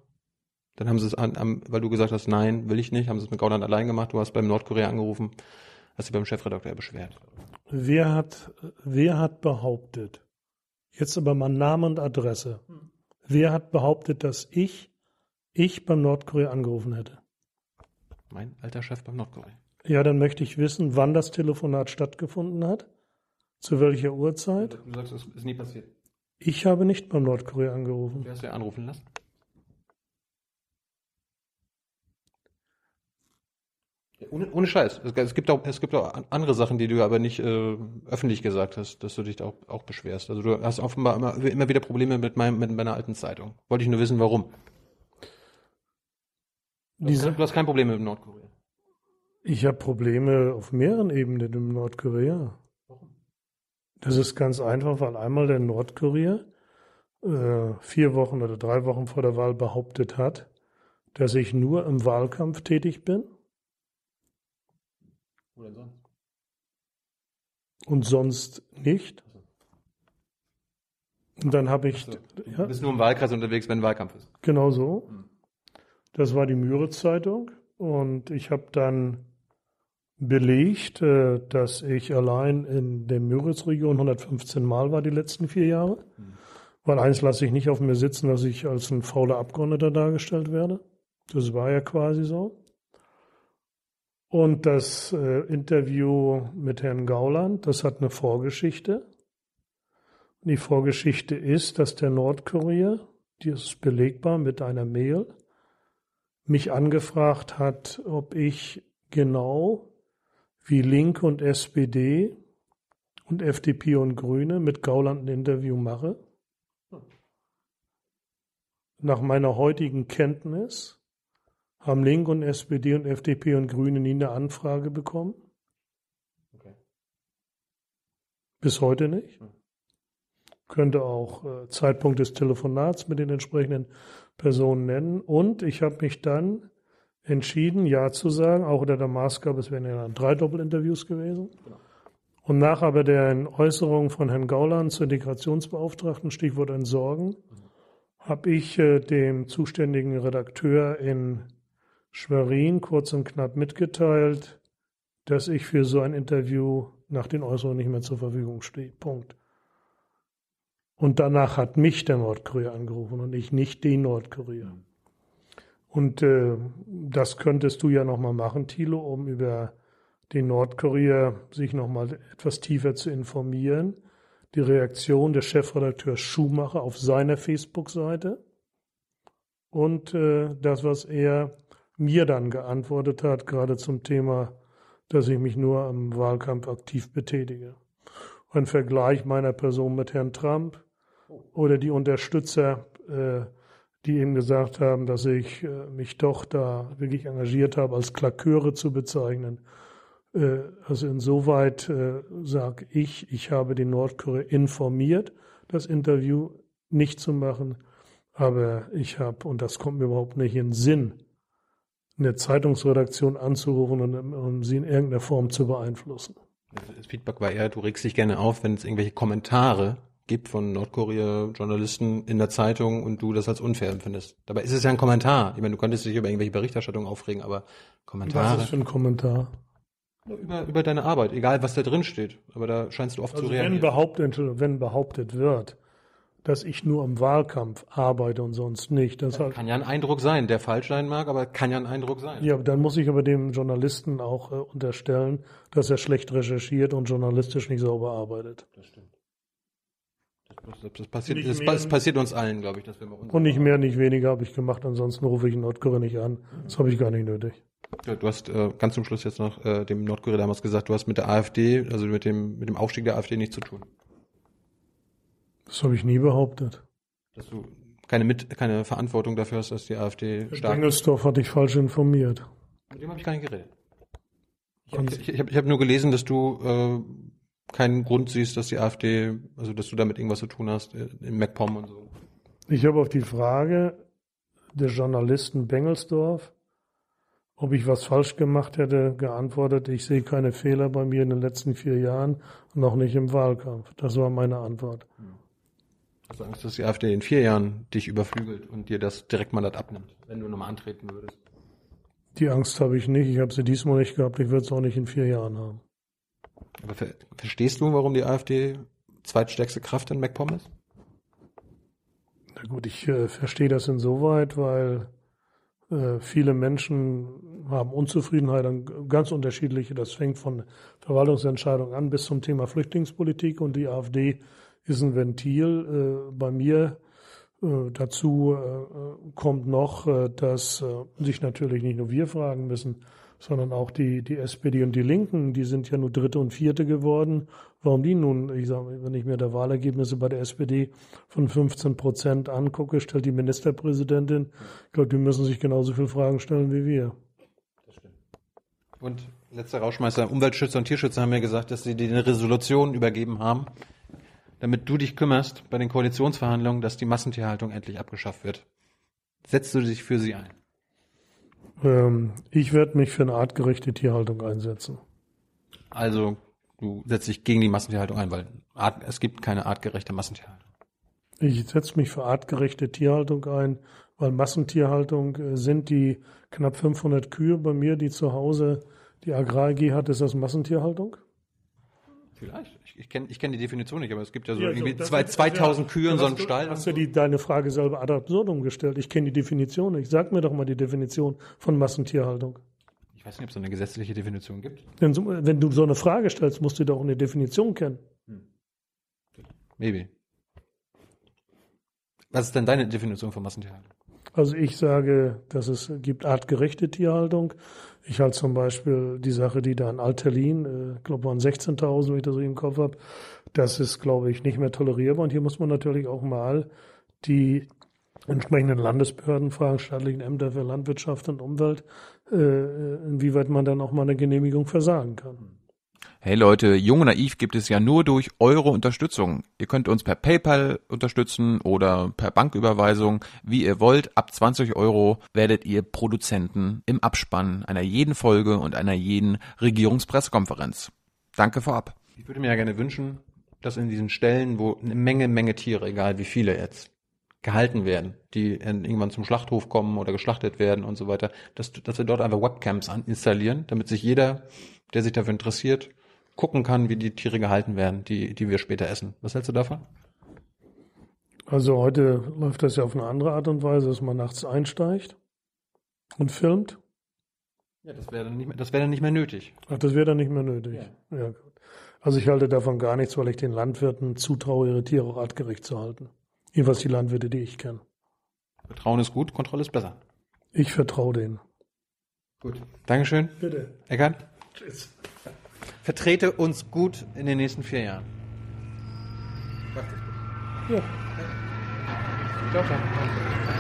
Dann haben sie es an, am, weil du gesagt hast, nein, will ich nicht, haben sie es mit Gauland allein gemacht. Du hast beim Nordkurier angerufen, hast dich beim Chefredakteur beschwert. Wer hat, wer hat behauptet, jetzt aber mal Name und Adresse, wer hat behauptet, dass ich, ich beim Nordkorea angerufen hätte? Mein alter Chef beim Nordkurier. Ja, dann möchte ich wissen, wann das Telefonat stattgefunden hat, zu welcher Uhrzeit. Du sagst, es ist nie passiert. Ich habe nicht beim Nordkorea angerufen. Du hast ja anrufen lassen. Ohne, ohne Scheiß. Es, es, gibt auch, es gibt auch andere Sachen, die du aber nicht äh, öffentlich gesagt hast, dass du dich da auch, auch beschwerst. Also du hast offenbar immer, immer wieder Probleme mit, meinem, mit meiner alten Zeitung. Wollte ich nur wissen, warum. Du, Diese, hast, du hast kein Problem mit Nordkorea. ich habe Probleme auf mehreren Ebenen im Nordkorea. Das ist ganz einfach, weil einmal der Nordkorea äh, vier Wochen oder drei Wochen vor der Wahl behauptet hat, dass ich nur im Wahlkampf tätig bin Wo denn sonst? und sonst nicht. Und dann habe ich, So. Du ja, bist nur im Wahlkreis unterwegs, wenn Wahlkampf ist. genau so. Das war die Müritz-Zeitung und ich habe dann belegt, äh, dass ich allein in der Müritz-Region 115 Mal war die letzten vier Jahre. Weil eins lasse ich nicht auf mir sitzen, dass ich als ein fauler Abgeordneter dargestellt werde. Das war ja quasi so. Und das äh, Interview mit Herrn Gauland, das hat eine Vorgeschichte. Die Vorgeschichte ist, dass der Nordkorea, die ist belegbar mit einer Mail, mich angefragt hat, ob ich genau wie Linke und SPD und FDP und Grüne mit Gauland ein Interview mache. Nach meiner heutigen Kenntnis haben Linke und SPD und FDP und Grüne nie eine Anfrage bekommen. Okay. Bis heute nicht. Hm. Könnte auch äh, Zeitpunkt des Telefonats mit den entsprechenden Personen nennen. Und ich habe mich dann entschieden, Ja zu sagen, auch unter der Maßgabe, es wären ja dann drei Doppelinterviews gewesen. Und nach aber der Äußerung von Herrn Gauland zur Integrationsbeauftragten, Stichwort Entsorgen, habe ich äh, dem zuständigen Redakteur in Schwerin kurz und knapp mitgeteilt, dass ich für so ein Interview nach den Äußerungen nicht mehr zur Verfügung stehe. Punkt. Und danach hat mich der Nordkorea angerufen und ich nicht den Nordkorea. Und äh, das könntest du ja nochmal machen, Thilo, um über den Nordkorea sich nochmal etwas tiefer zu informieren. Die Reaktion des Chefredakteurs Schumacher auf seiner Facebook-Seite und äh, das, was er mir dann geantwortet hat, gerade zum Thema, dass ich mich nur am Wahlkampf aktiv betätige. Ein Vergleich meiner Person mit Herrn Trump oder die Unterstützer, äh, die eben gesagt haben, dass ich äh, mich doch da wirklich engagiert habe, als Klaköre zu bezeichnen. Äh, also insoweit äh, sage ich, ich habe den Nordkorea informiert, das Interview nicht zu machen, aber ich habe, und das kommt mir überhaupt nicht in den Sinn, eine Zeitungsredaktion anzurufen und um sie in irgendeiner Form zu beeinflussen. Das Feedback war eher, du regst dich gerne auf, wenn es irgendwelche Kommentare gibt von Nordkorea-Journalisten in der Zeitung und du das als unfair empfindest. Dabei ist es ja ein Kommentar. Ich meine, du könntest dich über irgendwelche Berichterstattung aufregen, aber Kommentare. Was ist für ein Kommentar? Über, über deine Arbeit, egal was da drin steht. Aber da scheinst du oft Also zu wenn reagieren. behauptet, wenn behauptet wird, dass ich nur im Wahlkampf arbeite und sonst nicht, das halt, Kann ja ein Eindruck sein, der falsch sein mag, aber kann ja ein Eindruck sein. ja, dann muss ich aber dem Journalisten auch äh, unterstellen, dass er schlecht recherchiert und journalistisch nicht sauber arbeitet. Das stimmt. Das, das, passiert, das, mehr- das passiert uns allen, glaube ich, dass wir mal. Und nicht mehr, nicht weniger habe ich gemacht, ansonsten rufe ich in Nordkorea nicht an. Das habe ich gar nicht nötig. Ja, Du hast äh, ganz zum Schluss jetzt noch äh, dem Nordkorea damals gesagt, du hast mit der AfD, also mit dem mit dem Aufstieg der AfD nichts zu tun. Das habe ich nie behauptet. Dass du keine mit keine Verantwortung dafür hast, dass die AfD stark. Engelsdorf hatte ich falsch informiert. Mit dem habe ich gar nicht geredet. Ich, habe hab nur gelesen, dass du äh, keinen Grund siehst, dass die AfD, also dass du damit irgendwas zu tun hast äh, in MacPom und so. Ich habe auf die Frage des Journalisten Bengelsdorf, ob ich was falsch gemacht hätte, geantwortet, ich sehe keine Fehler bei mir in den letzten vier Jahren und auch nicht im Wahlkampf. Das war meine Antwort. Hast du Angst, dass die AfD in vier Jahren dich überflügelt und dir das Direktmandat abnimmt, wenn du nochmal antreten würdest? Die Angst habe ich nicht. Ich habe sie diesmal nicht gehabt. Ich würde es auch nicht in vier Jahren haben. Aber ver verstehst du, warum die AfD zweitstärkste Kraft in MacPom ist? Na gut, ich äh, verstehe das insoweit, weil äh, viele Menschen haben Unzufriedenheit an ganz unterschiedliche. Das fängt von Verwaltungsentscheidungen an bis zum Thema Flüchtlingspolitik und die AfD ist ein Ventil. Äh, bei mir äh, dazu äh, kommt noch, dass sich natürlich nicht nur wir fragen müssen, sondern auch die, die SPD und die Linken, die sind ja nur Dritte und Vierte geworden. Warum die nun, ich sage, wenn ich mir da Wahlergebnisse bei der SPD von 15 Prozent angucke, stellt die Ministerpräsidentin, ich glaube, die müssen sich genauso viele Fragen stellen wie wir. Und letzter Rauschmeister, Umweltschützer und Tierschützer haben mir gesagt, dass sie eine Resolution übergeben haben, damit du dich kümmerst bei den Koalitionsverhandlungen, dass die Massentierhaltung endlich abgeschafft wird. Setzt du dich für sie ein? Ähm, ich werde mich für eine artgerechte Tierhaltung einsetzen. Also, du setzt dich gegen die Massentierhaltung ein, weil Art, es gibt keine artgerechte Massentierhaltung. Ich setze mich für artgerechte Tierhaltung ein, weil Massentierhaltung äh, sind die knapp 500 Kühe bei mir, die zu Hause die Agrar AG hat. Ist das Massentierhaltung? Vielleicht. Ich, kenne ich kenn die Definition nicht, aber es gibt ja so Ja, so, irgendwie das zwei, ist- 2000 ja, Kühe in so einem Stall. Hast du die, deine Frage selber ad absurdum gestellt? Ich kenne die Definition nicht. Sag mir doch mal die Definition von Massentierhaltung. Ich weiß nicht, ob es so eine gesetzliche Definition gibt. Denn so, wenn du so eine Frage stellst, musst du doch eine Definition kennen. Maybe. Was ist denn deine Definition von Massentierhaltung? Also ich sage, dass es gibt artgerechte Tierhaltung. Ich halte zum Beispiel die Sache, die da in Alterlin, äh, ich glaube waren 16.000, wenn ich das so im Kopf habe, das ist, glaube ich, nicht mehr tolerierbar. Und hier muss man natürlich auch mal die entsprechenden Landesbehörden fragen, staatlichen Ämter für Landwirtschaft und Umwelt, äh, inwieweit man dann auch mal eine Genehmigung versagen kann. Hey Leute, Jung und Naiv gibt es ja nur durch eure Unterstützung. Ihr könnt uns per PayPal unterstützen oder per Banküberweisung, wie ihr wollt. Ab 20 Euro werdet ihr Produzenten im Abspann einer jeden Folge und einer jeden Regierungspressekonferenz. Danke vorab. Ich würde mir ja gerne wünschen, dass in diesen Stellen, wo eine Menge, Menge Tiere, egal wie viele jetzt, gehalten werden, die irgendwann zum Schlachthof kommen oder geschlachtet werden und so weiter, dass, dass wir dort einfach Webcams an installieren, damit sich jeder, der sich dafür interessiert, gucken kann, wie die Tiere gehalten werden, die, die wir später essen. Was hältst du davon? Also heute läuft das ja auf eine andere Art und Weise, dass man nachts einsteigt und filmt. Ja, das wäre dann nicht mehr, das wäre dann nicht mehr nötig. Ach, das wäre dann nicht mehr nötig. Ja. gut. Also ich halte davon gar nichts, weil ich den Landwirten zutraue, ihre Tiere auch artgerecht zu halten. Jedenfalls die Landwirte, die ich kenne. Vertrauen ist gut, Kontrolle ist besser. Ich vertraue denen. Gut. Dankeschön. Bitte. Eckart, Tschüss. vertrete uns gut in den nächsten vier Jahren. Ja. Ciao, ciao.